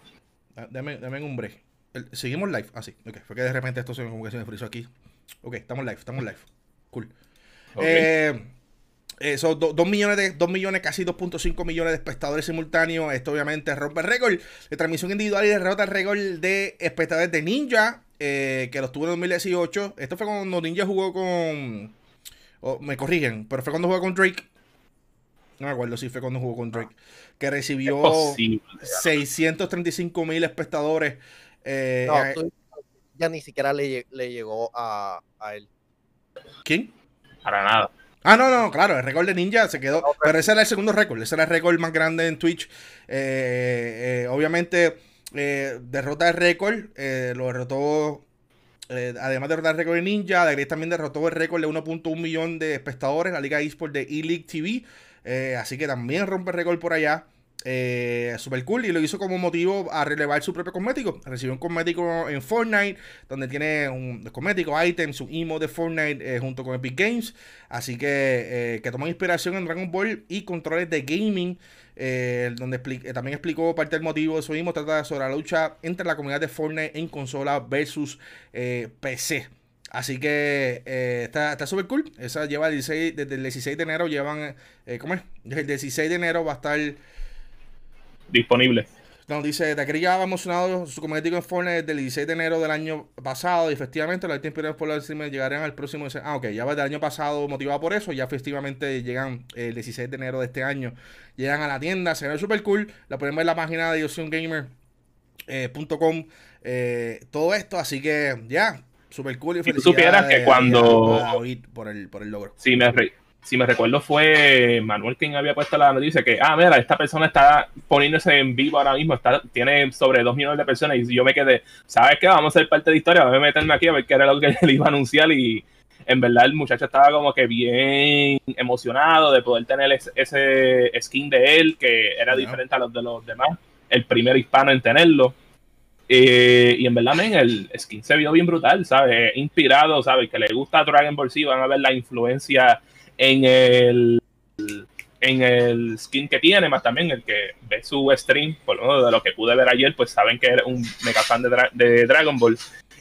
Dame, dame un break. seguimos live. Ah, sí. Ok. Fue que de repente esto se me, como que se me frizó aquí. Ok, estamos live, estamos live. Cool. Eh, eh, son 2 millones, de, 2 millones, casi 2.5 millones de espectadores simultáneos. Esto obviamente rompe el récord de transmisión individual y derrota el récord de espectadores de Ninja, eh, que los tuvo en 2018. Esto fue cuando Ninja jugó con... me corrigen, pero fue cuando jugó con Drake. No me acuerdo si fue cuando jugó con Drake. Que recibió 635 mil espectadores. Eh, no, ya ni siquiera le, le llegó a, a él. ¿Quién? Para nada. Ah, no, no, claro, el récord de Ninja se quedó. pero ese era el segundo récord. Ese era el récord más grande en Twitch. Eh, eh, obviamente, eh, derrota el récord. lo derrotó. además de derrotar el récord de Ninja, Dagris también derrotó el récord de 1.1 millón de espectadores. La Liga eSport de E-League TV. así que también rompe el récord por allá eh, super cool y lo hizo como motivo a relevar su propio cosmético. Recibió un cosmético en Fortnite, donde tiene un cosmético, items, un emo de Fortnite eh, junto con Epic Games. Así que, eh, que tomó inspiración en Dragon Ball y controles de gaming. Eh, donde también explicó parte del motivo de su emo. Trata sobre la lucha entre la comunidad de Fortnite en consola versus PC. Así que está súper cool. Esa lleva el 16, desde el 16 de enero llevan, ¿cómo es? Desde el 16 de enero va a estar disponible. Nos dice, Takeri ya ha emocionado su comédico en Fortnite desde el 16 de enero del año pasado y efectivamente los inspirados por la streamers llegarán al próximo... Ah, ok, ya va del año pasado motivado por eso, ya efectivamente llegan el 16 de enero de este año, llegan a la tienda, se ve súper cool, la pueden ver en la página de Gamer.com eh, eh, todo esto, así que ya, súper cool y Si tú supieras que cuando... por el, por el logro. Sí, me, si me recuerdo, fue Manuel quien había puesto la noticia que, ah, mira, esta persona está poniéndose en vivo ahora mismo, está, tiene sobre dos millones de personas y yo me quedé, ¿sabes qué? Vamos a ser parte de historia, voy a meterme aquí a ver qué era lo que [LAUGHS] le iba a anunciar y en verdad el muchacho estaba como que bien emocionado de poder tener ese, skin de él que era diferente a los de los demás, el primer hispano en tenerlo. Eh, y en verdad, el skin se vio bien brutal, ¿sabes? Inspirado, ¿sabes? Que le gusta Dragon Ball Z, van a ver la influencia en el en el skin que tiene, más también el que ve su stream, por lo menos de lo que pude ver ayer, pues saben que es un mega fan de, Dragon Ball.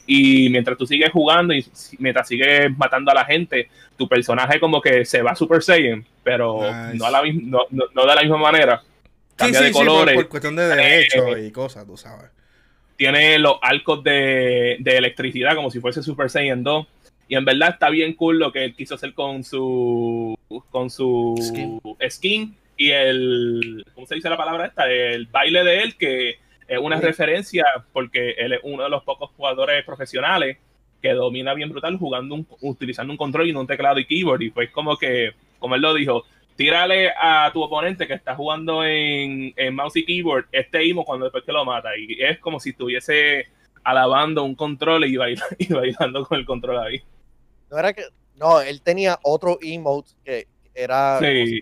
Y mientras tú sigues jugando y mientras sigues matando a la gente, tu personaje como que se va Super Saiyan, pero no, a la no, no, de la misma manera. Cambia de colores. Por, cuestión de derechos y cosas, tú sabes. Tiene los arcos de, de electricidad como si fuese Super Saiyan 2 y en verdad está bien cool lo que él quiso hacer con su con su skin, y el ¿cómo se dice la palabra esta? El baile de él que es una referencia porque él es uno de los pocos jugadores profesionales que domina bien brutal jugando utilizando un control y un teclado y keyboard y pues como que como él lo dijo tírale a tu oponente que está jugando en, en mouse y keyboard este imo cuando después que lo mata y es como si estuviese alabando un control y, [LAUGHS] y bailando con el control ahí. No era que. No, él tenía otro emote que era, sí,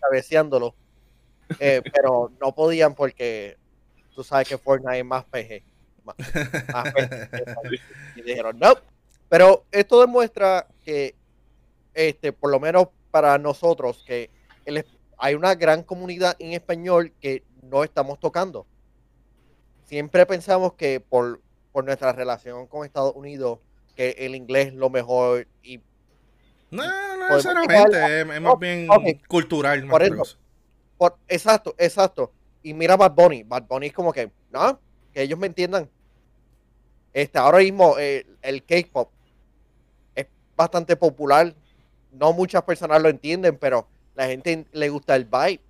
cabeceándolo. Eh, [LAUGHS] pero no podían porque tú sabes que Fortnite es más PG. [LAUGHS] y dijeron, no. Pero esto demuestra que, este, por lo menos para nosotros, que hay una gran comunidad en español que no estamos tocando. siempre pensamos que por, por nuestra relación con Estados Unidos, que el inglés es lo mejor y No, no necesariamente, es, más bien Ok. cultural. más Por eso. por- exacto, exacto. Y mira Bad Bunny, Bad Bunny es como que, no, que ellos me entiendan. Este, ahora mismo eh, el K-pop es bastante popular. No muchas personas lo entienden, pero la gente le gusta el vibe.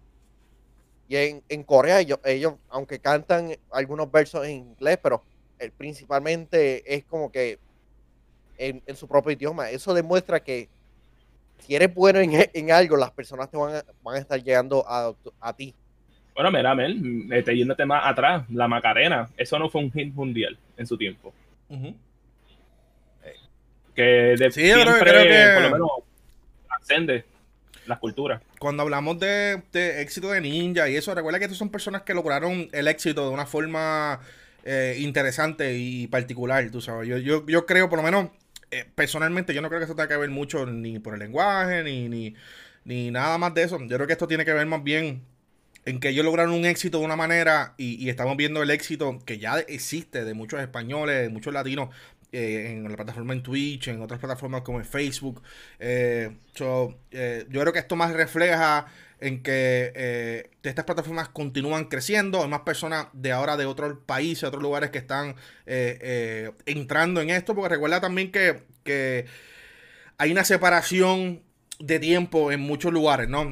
Y en, en Corea ellos, ellos, aunque cantan algunos versos en inglés, pero eh, principalmente es como que en, en su propio idioma. Eso demuestra que si eres bueno en, [LAUGHS] en algo, las personas te van a, van a estar llegando a, a ti. Bueno, mira, Mel, este, yéndote más atrás, la Macarena, eso no fue un hit mundial en su tiempo. Que de Sí, yo creo- siempre, creo que- por lo menos, ascende las culturas. Cuando hablamos de, de éxito de Ninja y eso, recuerda que estos son personas que lograron el éxito de una forma eh, interesante y particular, tú sabes. Yo, yo, yo creo, por lo menos, eh, personalmente, yo no creo que esto tenga que ver mucho ni por el lenguaje, ni, ni, ni nada más de eso. Yo creo que esto tiene que ver más bien en que ellos lograron un éxito de una manera y, estamos viendo el éxito que ya existe de muchos españoles, de muchos latinos eh, en la plataforma en Twitch, en otras plataformas como en Facebook. Eh, so, yo creo que esto más refleja en que eh, estas plataformas continúan creciendo, hay más personas de ahora de otros países, otros lugares que están eh, eh, entrando en esto, porque recuerda también que, que hay una separación de tiempo en muchos lugares, ¿no?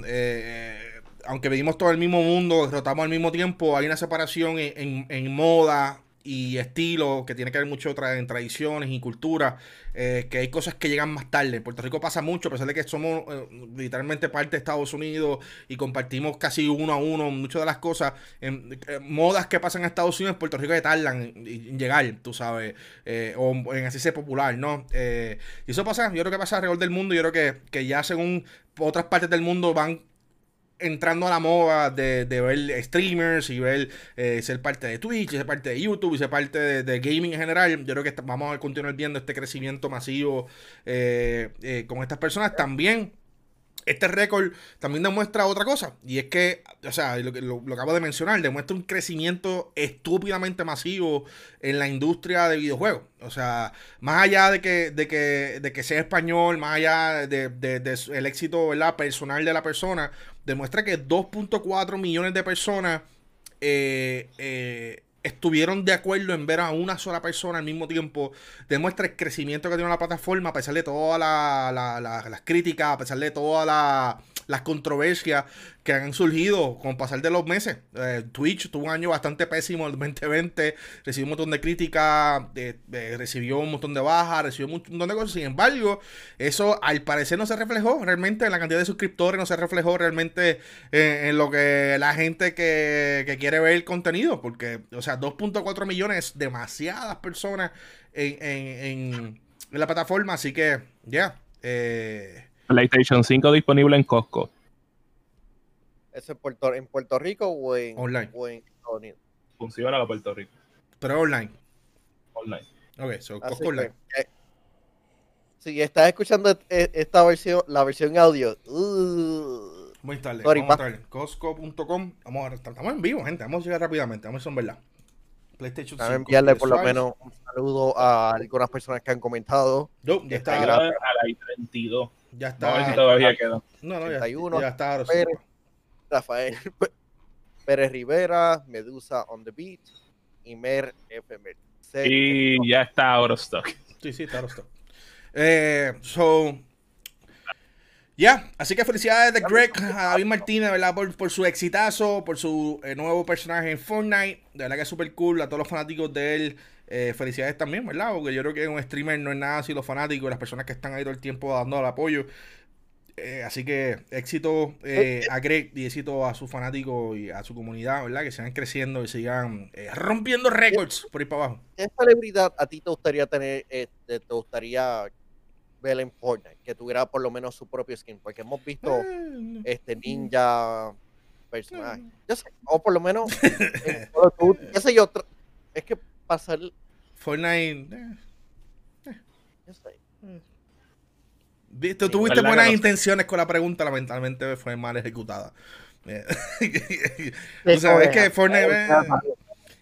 Aunque vivimos todo el mismo mundo, rotamos al mismo tiempo, hay una separación en- en moda y estilo que tiene que ver mucho en tradiciones y cultura, eh, que hay cosas que llegan más tarde. En Puerto Rico pasa mucho, a pesar de que somos eh, literalmente parte de Estados Unidos y compartimos casi uno a uno muchas de las cosas, eh, modas que pasan en Estados Unidos, en Puerto Rico que tardan en, llegar, tú sabes, o en así ser popular, ¿no? Y eso pasa, yo creo que pasa alrededor del mundo, yo creo que, que ya según otras partes del mundo van entrando a la moda de, ver streamers y ver eh, ser parte de Twitch, y ser parte de YouTube y ser parte de, gaming en general. Yo creo que vamos a continuar viendo este crecimiento masivo eh, eh, con estas personas. También este récord también demuestra otra cosa. Y es que, o sea, lo, lo, lo acabo de mencionar, demuestra un crecimiento estúpidamente masivo en la industria de videojuegos. O sea, más allá de que, de que, de que sea español, más allá de, de- de el éxito ¿verdad? personal de la persona, demuestra que 2.4 millones de personas eh, eh, estuvieron de acuerdo en ver a una sola persona al mismo tiempo. Demuestra el crecimiento que tiene la plataforma, a pesar de todas la- la- la- las críticas, a pesar de todas la- las controversias que han surgido con pasar de los meses. Eh, Twitch tuvo un año bastante pésimo el 2020, recibió un montón de críticas, recibió un montón de bajas, recibió un montón de cosas. Sin embargo, eso al parecer no se reflejó realmente en la cantidad de suscriptores, no se reflejó realmente en, lo que la gente que, quiere ver el contenido, porque, o sea, 2.4 millones es demasiadas personas en la plataforma, así que, ya. eh, PlayStation 5 disponible en Costco. ¿Eso en Puerto, en Puerto Rico o en, Online. o en Estados Unidos? Funciona para Puerto Rico. pero online. Online. Ok, so, Así Costco online. que, eh, si estás escuchando e- esta versión, la versión audio, uh, Muy tarde. Sorry, vamos a pa. traer Costco.com. Vamos a, estamos en vivo, gente. Vamos a llegar rápidamente. Vamos a ver son verdad. PlayStation déjame 5. enviarle por lo PS5. menos un saludo a algunas personas que han comentado. Yo, ya Está está. a la I-32. Ya Vamos a ver si está. todavía queda. No, no, ya, 81, ya está. Pérez, Rafael Pérez Rivera, Medusa on the Beat y Mer FM. Y ya está out of stock. Sí, sí, está. Eh, so. Ya, así que felicidades de Greg a David Martínez, ¿verdad? Por, por su exitazo, por su eh, nuevo personaje en Fortnite. De verdad que es súper cool. A todos los fanáticos de él, eh, felicidades también, ¿verdad? Porque yo creo que un streamer no es nada si los fanáticos, las personas que están ahí todo el tiempo dando el apoyo. Eh, así que éxito eh, a Greg y éxito a sus fanáticos y a su comunidad, ¿verdad? Que sigan creciendo y sigan eh, rompiendo récords por ir para abajo. ¿Qué celebridad a ti te gustaría tener, este, te gustaría ver en Fortnite? Que tuviera por lo menos su propio skin, porque hemos visto Eh, este ninja personaje. Yo sé, o por lo menos [LAUGHS] qué sé yo, es que pasar, Fortnite. eh, yo sé. Viste, Sí, tuviste ¿verdad que buenas no? intenciones con la pregunta, lamentablemente fue mal ejecutada. Eh, [LAUGHS] Eso sabes es, que Fortnite, eh,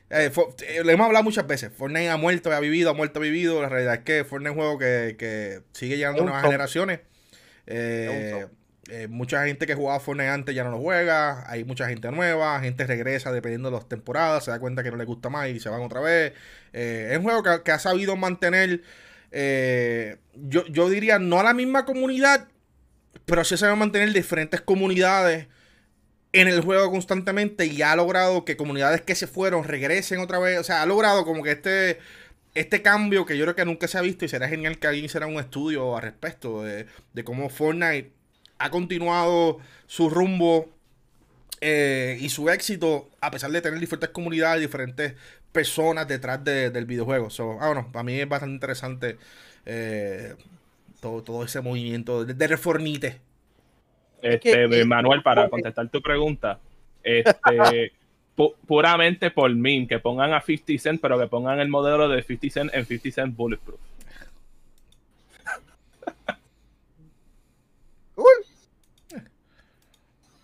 eh, eh, eh, lo hemos hablado muchas veces. Fortnite ha muerto, ha vivido, ha muerto, ha vivido. La realidad es que Fortnite es un juego que, sigue llegando a nuevas generaciones. Eh, mucha gente que jugaba Fortnite antes ya no lo juega. Hay mucha gente nueva. Gente regresa dependiendo de las temporadas. Se da cuenta que no le gusta más y se van otra vez. es un juego que, ha sabido mantener. Yo, yo diría no a la misma comunidad. Pero sí se va a mantener diferentes comunidades en el juego constantemente y ha logrado que comunidades que se fueron regresen otra vez. O sea, ha logrado como que este, este cambio que yo creo que nunca se ha visto y será genial que alguien hiciera un estudio al respecto de, cómo Fortnite ha continuado su rumbo eh, y su éxito a pesar de tener diferentes comunidades, diferentes personas detrás del videojuego. So, ah, bueno, para mí es bastante interesante eh, todo, todo, ese movimiento de, de refornite este, Manuel, para contestar tu pregunta, este, [LAUGHS] puramente por mí, que pongan a 50 Cent, pero que pongan el modelo de 50 Cent en 50 Cent Bulletproof. [LAUGHS]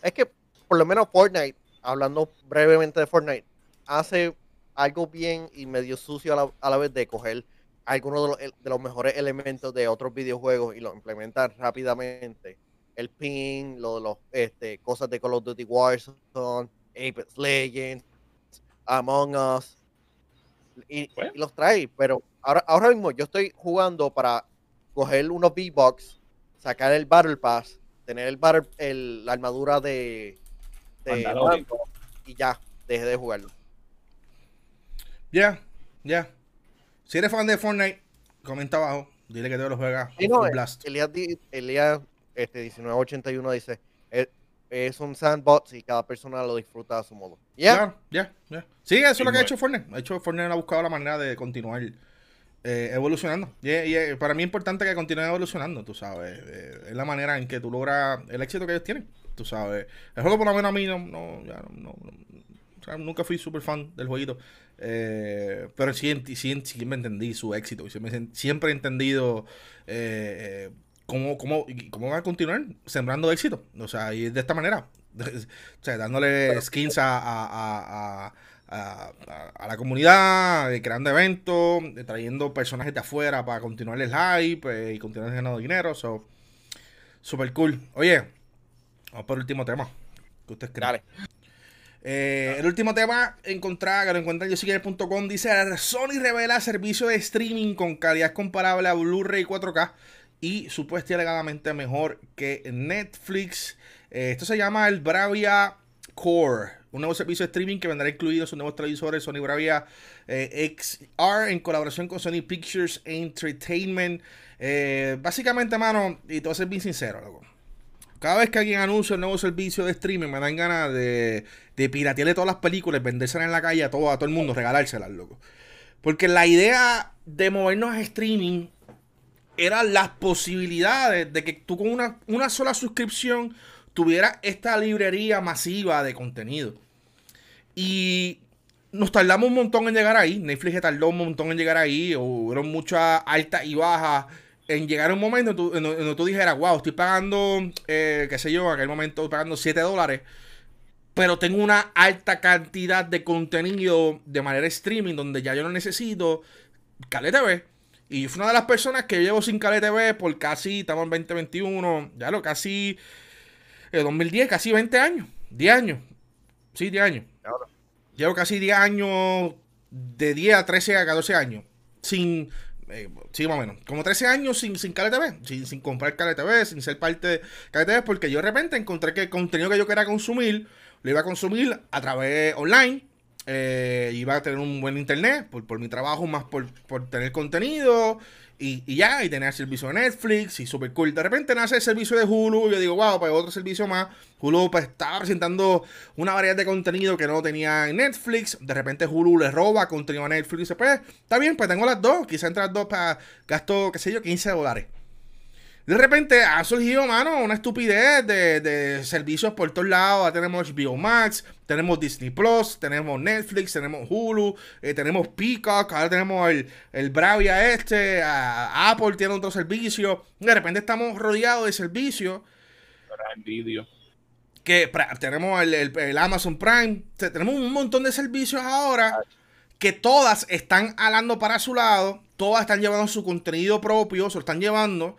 Es que, por lo menos Fortnite, hablando brevemente de Fortnite, hace algo bien y medio sucio a la, a la vez de coger algunos de los, de los, mejores elementos de otros videojuegos y lo implementar rápidamente. El ping, lo de los este, cosas de Call of Duty Warzone, Apex Legends, Among Us, y, los trae, pero ahora, ahora mismo yo estoy jugando para coger unos V-Bucks, sacar el Battle Pass, tener el, battle, el la armadura de, y ya, deje de jugarlo. Ya, ya. Si eres fan de Fortnite, comenta abajo. Dile que te lo juegas. Blast. Elías, Elías este 1981 dice, es, un sandbox y cada persona lo disfruta a su modo. Ya, ya, ya. Sí, eso es lo que ha hecho Fortnite. Ha hecho Fortnite ha buscado la manera de continuar eh, evolucionando. Y, y, para mí es importante que continúe evolucionando, tú sabes. Eh, es la manera en que tú logras el éxito que ellos tienen, tú sabes. El juego por lo menos a mí no, no, ya no, nunca fui súper fan del jueguito. Eh, pero sí, sí, siempre entendí su éxito. Siempre, siempre he entendido eh, cómo, cómo, cómo va a continuar sembrando éxito. O sea, y de esta manera. [LAUGHS] o sea, dándole skins a, a, a, a, la comunidad, eh, creando eventos, eh, trayendo personajes de afuera para continuar el hype eh, y continuar ganando dinero. So, super cool. Oye, vamos por el último tema. Que ustedes creen. El último tema encontrar, que lo encuentran en com dice Sony revela servicio de streaming con calidad comparable a Blu-ray 4K y supuestamente mejor que Netflix. Eh, esto se llama el Bravia Core, un nuevo servicio de streaming que vendrá incluido en sus nuevos televisores Sony Bravia eh, XR en colaboración con Sony Pictures Entertainment. Eh, básicamente, mano, y a ser bien sincero, loco. Cada vez que alguien anuncia un nuevo servicio de streaming, me dan ganas de, piratearle todas las películas, vendérselas en la calle a todo, el mundo, regalárselas, loco. Porque la idea de movernos a streaming eran las posibilidades de que tú con una, una sola suscripción tuvieras esta librería masiva de contenido. Y nos tardamos un montón en llegar ahí. Netflix tardó un montón en llegar ahí. Hubo muchas altas y bajas en llegar a un momento en donde tú, dijeras, wow, estoy pagando, eh, qué sé yo, en aquel momento estoy pagando 7 dólares. Pero tengo una alta cantidad de contenido de manera streaming donde ya yo no necesito Cale TV. Y fue una de las personas que llevo sin Cale TV por casi, estamos en 2021, ya lo casi, en eh, 2010, casi 20 años, 10 años. Sí, 10 años. Llevo casi 10 años, de 10 a 13 a 14 años, sin, eh, sí, más o menos, como 13 años sin, sin TV, sin, sin comprar Cale TV, sin ser parte de Cale TV, porque yo de repente encontré que el contenido que yo quería consumir, lo iba a consumir a través online eh, iba a tener un buen internet por, por mi trabajo, más por, por tener contenido y, y, ya, y tener servicio de Netflix y super cool. De repente nace el servicio de Hulu y yo digo, wow, pues otro servicio más. Hulu pues estaba presentando una variedad de contenido que no tenía en Netflix. De repente Hulu le roba contenido a Netflix y dice, pues está bien, pues tengo las dos. Quizá entre las dos para gasto, qué sé yo, 15 dólares. De repente ha surgido, mano, una estupidez de, servicios por todos lados. Ahora tenemos HBO Max, tenemos Disney Plus, tenemos Netflix, tenemos Hulu, eh, tenemos Peacock, ahora tenemos el, el Bravia este, Apple tiene otro servicio. De repente estamos rodeados de servicios. Que tenemos el, Amazon Prime, tenemos un montón de servicios ahora que todas están alando para su lado, todas están llevando su contenido propio, se lo están llevando.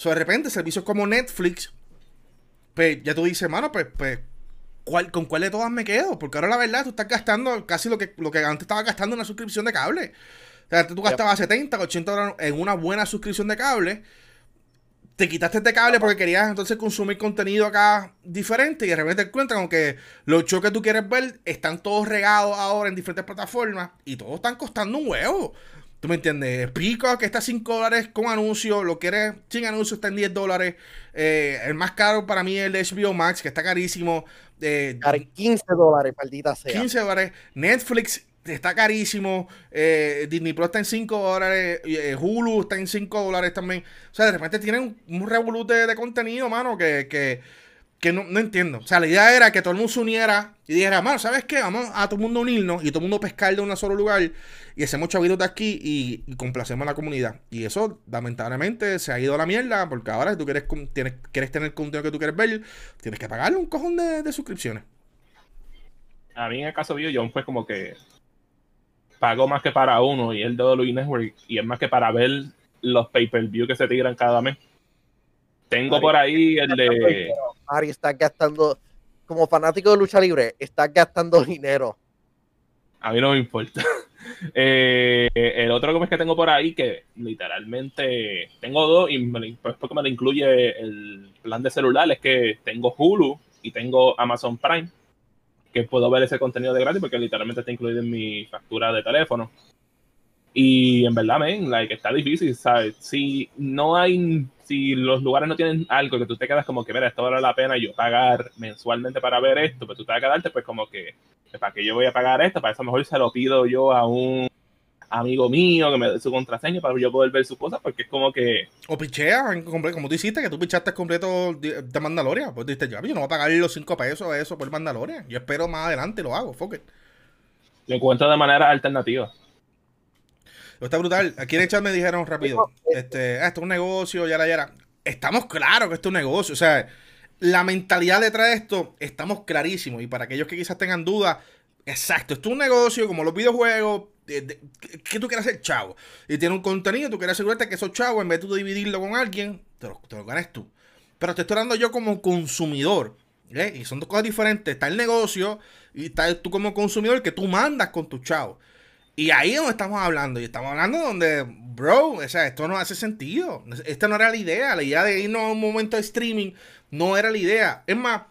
So, de repente, servicios como Netflix, pues ya tú dices, mano, pues, pues ¿cuál, ¿con cuál de todas me quedo? Porque ahora la verdad, tú estás gastando casi lo que, lo que antes estaba gastando en una suscripción de cable. O sea, tú gastabas 70, 80 dólares en una buena suscripción de cable. Te quitaste este cable porque querías entonces consumir contenido acá diferente y de repente te encuentras con que los shows que tú quieres ver están todos regados ahora en diferentes plataformas y todos están costando un huevo. ¿Tú me entiendes? Pico que está a 5 dólares con anuncio, lo quieres sin anuncio está en 10 dólares. Eh, el más caro para mí es el de HBO Max, que está carísimo. Eh, 15 dólares, maldita sea. 15 dólares. Netflix está carísimo. Eh, Disney Plus está en 5 dólares. Eh, Hulu está en 5 dólares también. O sea, de repente tienen un, revolute de, contenido, mano, que, que, que no, no, entiendo. O sea, la idea era que todo el mundo se uniera y dijera, mano, ¿sabes qué? Vamos a todo el mundo unirnos y todo el mundo pescar de un solo lugar y hacemos chavitos de aquí y, complacemos a la comunidad. Y eso, lamentablemente, se ha ido a la mierda porque ahora si tú quieres, tienes, quieres tener el contenido que tú quieres ver, tienes que pagarle un cojón de, suscripciones. A mí en el caso mío, John fue como que pago más que para uno y el de WWE Network y es más que para ver los pay-per-view que se tiran cada mes. Tengo por ahí el de... Ari está gastando, como fanático de lucha libre, está gastando dinero. A mí no me importa. [LAUGHS] Eh, el otro que tengo por ahí, que literalmente tengo dos, y pues porque me lo incluye el plan de celular, es que tengo Hulu y tengo Amazon Prime que puedo ver ese contenido de gratis porque literalmente está incluido en mi factura de teléfono. Y en verdad, men, like, está difícil, ¿sabes? Si no hay, si los lugares no tienen algo que tú te quedas como que, mira, esto vale la pena yo pagar mensualmente para ver esto, pues tú te vas a quedarte, pues como que, ¿para qué yo voy a pagar esto? Para eso mejor se lo pido yo a un amigo mío que me dé su contraseña para yo poder ver sus cosas, porque es como que. O pichea, como tú hiciste, que tú pichaste completo de Mandalorian. Pues dijiste, yo no voy a pagar los 5 pesos a eso por Mandalorian. Yo espero más adelante lo hago, fuck it. Lo encuentro de manera alternativa. Está brutal. Aquí en el chat me dijeron rápido, este, ah, esto es un negocio, ya la ya Estamos claros que esto es un negocio. O sea, la mentalidad detrás de esto, estamos clarísimos. Y para aquellos que quizás tengan dudas, exacto, esto es un negocio como los videojuegos ¿Qué tú quieres hacer, chavo? Y tiene un contenido, tú quieres asegurarte que esos chavos, en vez de tú dividirlo con alguien, te lo, te ganes tú. Pero te estoy dando yo como consumidor. Y son dos cosas diferentes. Está el negocio y está tú como consumidor que tú mandas con tu chavo. Y ahí es donde estamos hablando. Y estamos hablando donde, bro, o sea, esto no hace sentido. Esta no era la idea. La idea de irnos a un momento de streaming no era la idea. Es más,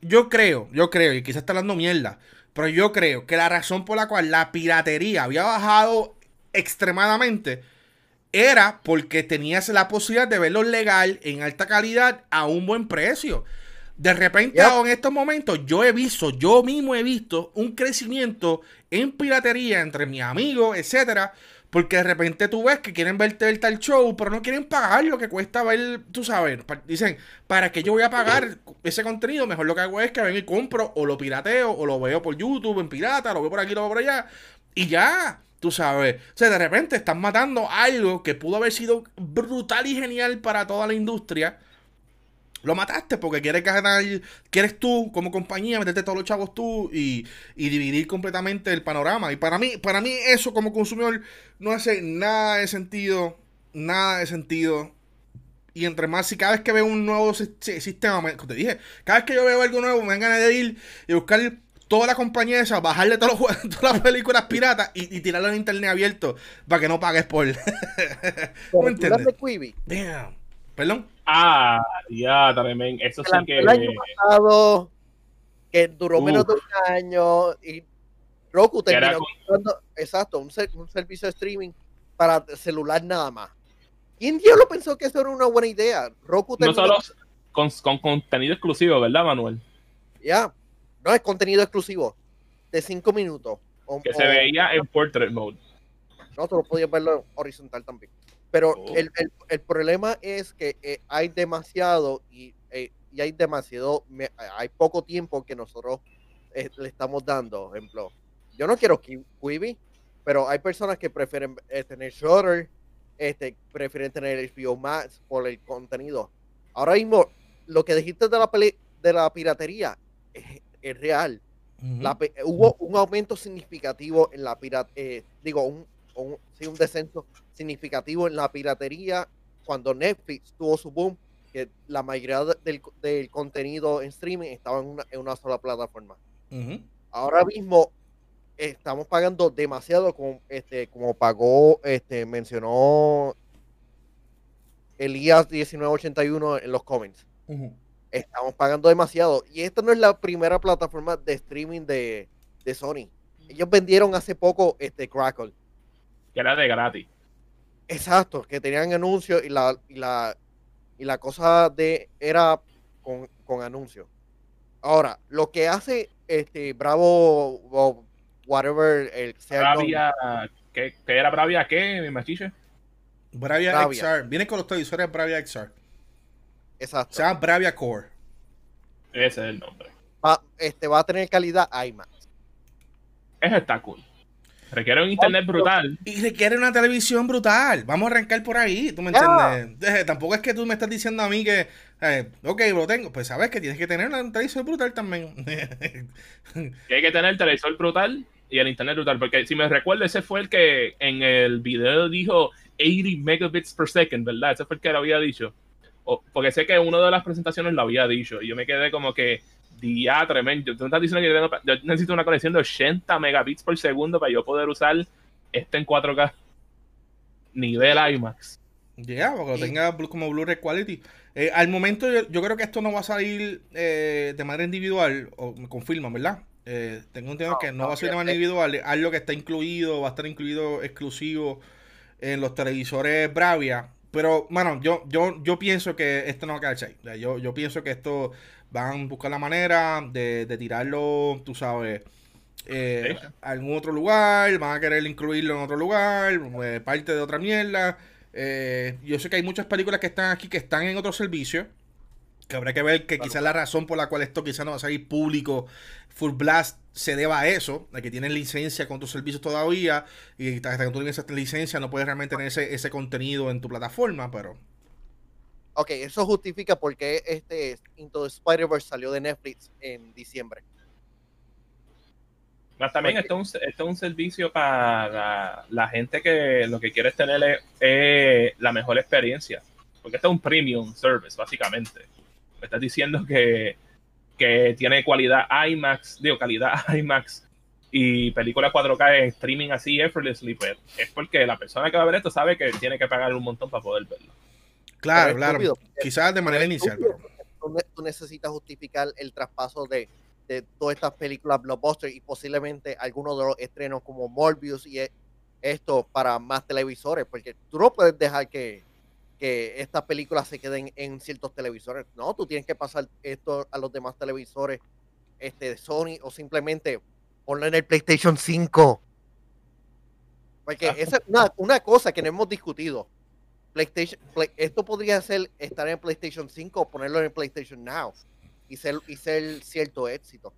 yo creo, yo creo, y quizás está hablando mierda. Pero yo creo que la razón por la cual la piratería había bajado extremadamente era porque tenías la posibilidad de verlo legal en alta calidad a un buen precio. De repente, en estos momentos, yo he visto, yo mismo he visto un crecimiento en piratería entre mis amigos, etcétera, porque de repente tú ves que quieren verte el tal show, pero no quieren pagar lo que cuesta ver, tú sabes. Dicen, ¿para qué yo voy a pagar ese contenido? Mejor lo que hago es que ven y compro, o lo pirateo, o lo veo por YouTube en pirata, lo veo por aquí, lo veo por allá. Y ya, tú sabes. O sea, de repente están matando algo que pudo haber sido brutal y genial para toda la industria lo mataste porque quieres ganar, quieres tú como compañía meterte todos los chavos tú y, dividir completamente el panorama. Y para mí, para mí eso como consumidor no hace nada de sentido, nada de sentido. Y entre más, si cada vez que veo un nuevo sistema, como te dije, cada vez que yo veo algo nuevo, me dan ganas de ir y buscar toda la compañía esa, bajarle todos los, [LAUGHS] todas las películas piratas y, tirarlo en internet abierto para que no pagues [LAUGHS] por. ¿Me entiendes? Perdón. Ah, ya, también. Eso sí que. El año pasado, que duró menos de un año, y Roku terminó comprando, exacto, un, servicio de streaming para celular nada más. ¿Quién lo pensó que eso era una buena idea? Roku terminó. No solo con, con contenido exclusivo, ¿verdad, Manuel? Ya, no es contenido exclusivo, de 5 minutos. que se veía en portrait mode. No, tú lo podías verlo horizontal también. Pero oh. el, el, problema es que eh, hay demasiado y, eh, y, hay demasiado, hay poco tiempo que nosotros eh, le estamos dando. Ejemplo, yo no quiero Quibi, pero hay personas que prefieren tener Shutter, este, prefieren tener HBO Max por el contenido. Ahora mismo, lo que dijiste de la, peli, de la piratería es, es real. La hubo un aumento significativo en la piratería, digo, un, un, sí, un descenso significativo en la piratería cuando Netflix tuvo su boom, que la mayoría de- del, del contenido en streaming estaba en una, en una sola plataforma. Ahora mismo estamos pagando demasiado como, este, como pagó, este, mencionó Elías 1981 en los comments. Estamos pagando demasiado. Y esta no es la primera plataforma de streaming de, de Sony. Ellos vendieron hace poco este Crackle. Que era de gratis. Exacto, que tenían anuncios y la, y la, y la cosa de era con, con anuncios. Ahora, lo que hace este Bravo o whatever el sea el Bravia, ¿qué, qué era Bravia qué, mi machiche? Bravia, Bravia. XR. Viene con los televisores Bravia XR. exacto, Se llama Bravia Core. Ese es el nombre. va, este, va a tener calidad IMAX. Ese está cool. Requiere un internet brutal. Y requiere una televisión brutal. Vamos a arrancar por ahí, ¿tú me entiendes? Eh, tampoco es que tú me estás diciendo a mí que, eh, ok, lo tengo. Pues sabes que tienes que tener una televisión brutal también. Que hay que tener el televisor brutal y el internet brutal. Porque si me recuerdo, ese fue el que en el video dijo 80 megabits per second, ¿verdad? Ese fue el que lo había dicho. O- porque sé que en una de las presentaciones lo había dicho. Y yo me quedé como que, día tremendo. Tú me estás diciendo que yo, tengo- yo necesito una conexión de 80 megabits por segundo para yo poder usar este en 4K. Nivel IMAX. Ya, porque lo tenga como Blu-ray Quality. Eh, al momento, yo, yo creo que esto no va a salir eh, de manera individual, o me confirman, ¿verdad? Eh, tengo entendido No, que no, no, va a ser de manera individual, algo que está incluido, va a estar incluido exclusivo en los televisores Bravia. Pero, bueno, yo, yo, yo pienso que esto no va a quedarse ahí. O sea, Yo, yo pienso que esto van a buscar la manera de, de tirarlo, tú sabes, eh, Sí. a algún otro lugar, van a querer incluirlo en otro lugar, eh, parte de otra mierda. Eh, yo sé que hay muchas películas que están aquí que están en otros servicios. Que habrá que ver que quizás la razón por la cual esto quizás no va a salir público Full Blast se deba a eso, a que tienen licencia con tus servicios todavía y hasta que tú tienes esa licencia no puedes realmente tener ese, ese contenido en tu plataforma, pero Ok, eso justifica por qué este Into the Spider-Verse salió de Netflix en diciembre. Más también esto es, un, esto es un servicio para la, la gente que lo que quiere es tener es, la mejor experiencia. Porque esto es un premium service, básicamente. Me estás diciendo que, que tiene cualidad IMAX, digo, calidad [LAUGHS] IMAX y película 4K en streaming así effortlessly, pues es porque la persona que va a ver esto sabe que tiene que pagar un montón para poder verlo. Claro, claro, estúpido, quizás de manera inicial, pero tú necesitas justificar el traspaso de, de todas estas películas blockbuster y posiblemente algunos de los estrenos como Morbius y e- esto para más televisores, porque tú no puedes dejar que, que estas películas se queden en ciertos televisores. No, tú tienes que pasar esto a los demás televisores este, de Sony o simplemente ponlo en el PlayStation 5. Porque Ah. esa es una, una cosa que no hemos discutido. PlayStation, Play- esto podría ser estar en PlayStation 5 o ponerlo en PlayStation Now y ser, y ser cierto éxito.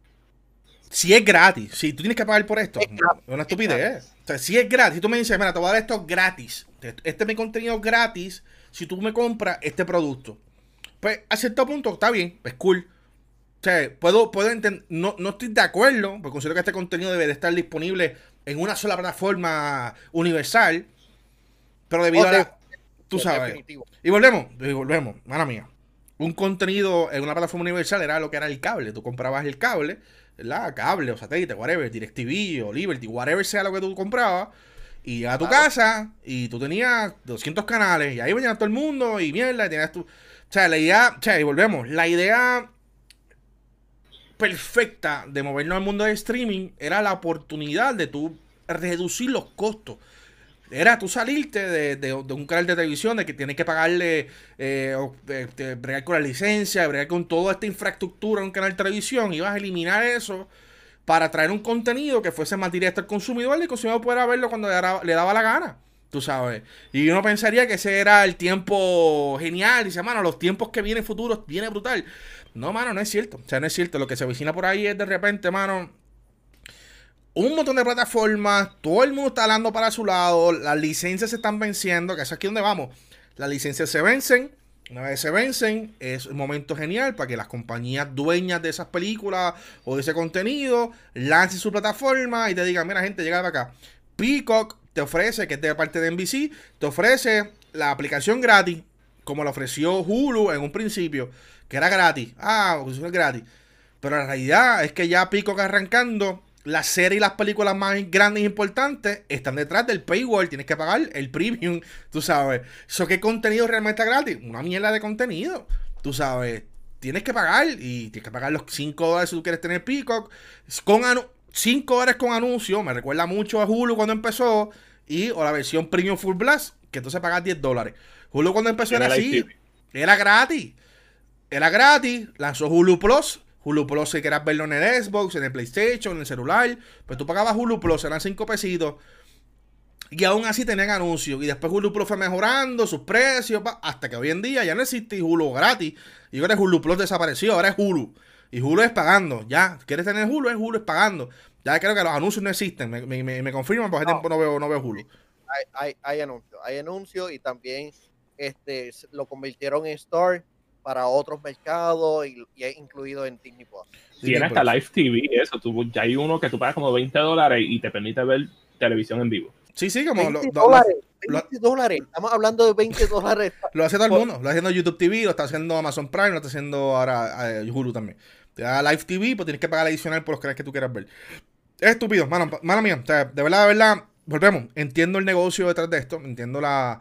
si es gratis, si tú tienes que pagar por esto, Es una estupidez. O sea, si es gratis, si tú me dices, mira, te voy a dar esto gratis, este es mi contenido gratis, si tú me compras este producto, pues a cierto punto está bien, es cool. O sea, puedo, puedo entender, no, no estoy de acuerdo, porque considero que este contenido debe de estar disponible en una sola plataforma universal, pero debido O a la, tú sabes, Definitivo. y volvemos, y volvemos, mala mía. Un contenido en una plataforma universal era lo que era el cable. Tú comprabas el cable, ¿verdad? Cable o satélite, whatever, DirecTV o Liberty, whatever sea lo que tú comprabas. Y a tu Claro. casa y tú tenías 200 canales y ahí venía todo el mundo y mierda, y tenías tu... O sea, la idea, o sea, y volvemos, la idea perfecta de movernos al mundo de streaming era la oportunidad de tú reducir los costos. Era tú salirte de, de- de un canal de televisión de que tienes que pagarle, eh, o, bregar con la licencia, bregar con toda esta infraestructura en un canal de televisión, ibas a eliminar eso para traer un contenido que fuese más directo al consumidor y el consumidor pudiera verlo cuando le daba, le daba la gana, tú sabes. Y uno pensaría que ese era el tiempo genial, dice, mano, los tiempos que vienen futuros viene brutal. No, mano, no es cierto. O sea, no es cierto. Lo que se avecina por ahí es de repente, mano, un montón de plataformas, todo el mundo está hablando para su lado, las licencias se están venciendo, que es aquí donde vamos. Las licencias se vencen, Una vez se vencen, es un momento genial para que las compañías dueñas de esas películas o de ese contenido lancen su plataforma y te digan, mira gente, llega acá. Peacock te ofrece, que es de parte de NBC, te ofrece la aplicación gratis, como la ofreció Hulu en un principio, que era gratis. Ah, pues es gratis. Pero la realidad es que ya Peacock arrancando, las series y las películas más grandes e importantes están detrás del paywall. Tienes que pagar el premium, tú sabes. ¿Eso qué contenido realmente es gratis? Una mierda de contenido, tú sabes. Tienes que pagar y tienes que pagar los 5 dólares si tú quieres tener Peacock. Con 5 dólares con anuncio, me recuerda mucho a Hulu cuando empezó. Y o la versión Premium Full Blast, que entonces pagas 10 dólares. Hulu cuando empezó era así. Era gratis. Era gratis. Lanzó Hulu Plus Hulu Plus si querías verlo en el Xbox, en el PlayStation, en el celular. Pues tú pagabas Hulu Plus, eran 5 pesitos. Y aún así tenían anuncios. Y después Hulu Plus fue mejorando sus precios. hasta que hoy en día ya no existe Hulu gratis. Y ahora Hulu Plus desapareció. Ahora es Hulu. Y Hulu es pagando. Ya. ¿Quieres tener Hulu? Es Hulu es pagando. Ya creo que los anuncios no existen. Me, me, me confirman porque hace tiempo no veo, no veo Hulu. Hay, hay, hay anuncios. Hay anuncios y también este, lo convirtieron en Store para otros mercados y, y es incluido en Disney Plus. Tiene hasta Live TV, eso. Tú, ya hay uno que tú pagas como 20 dólares y te permite ver televisión en vivo. Sí, sí, como 20 dólares, 20 dólares. Estamos hablando de 20 dólares. [LAUGHS] lo hace todo el mundo. Lo está haciendo YouTube TV, lo está haciendo Amazon Prime, lo está haciendo ahora eh, Hulu también. Te da Live TV, pues tienes que pagar adicional por los canales que tú quieras ver. Es estúpido, mano, mano mía. O sea, de verdad, de verdad, volvemos. Entiendo el negocio detrás de esto, entiendo la,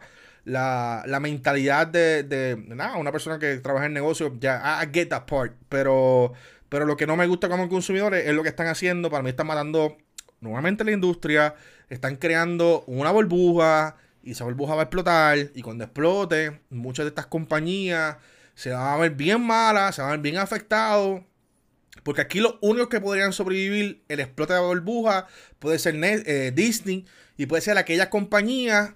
la, la mentalidad de, de, una persona que trabaja en negocio, ya, I get that part, pero, pero lo que no me gusta como consumidor es, lo que están haciendo, para mí están matando nuevamente la industria, están creando una burbuja y esa burbuja va a explotar y cuando explote, muchas de estas compañías se van a ver bien malas, se van a ver bien afectados. Porque aquí los únicos que podrían sobrevivir el explote de la burbuja puede ser eh, Disney y puede ser aquellas compañías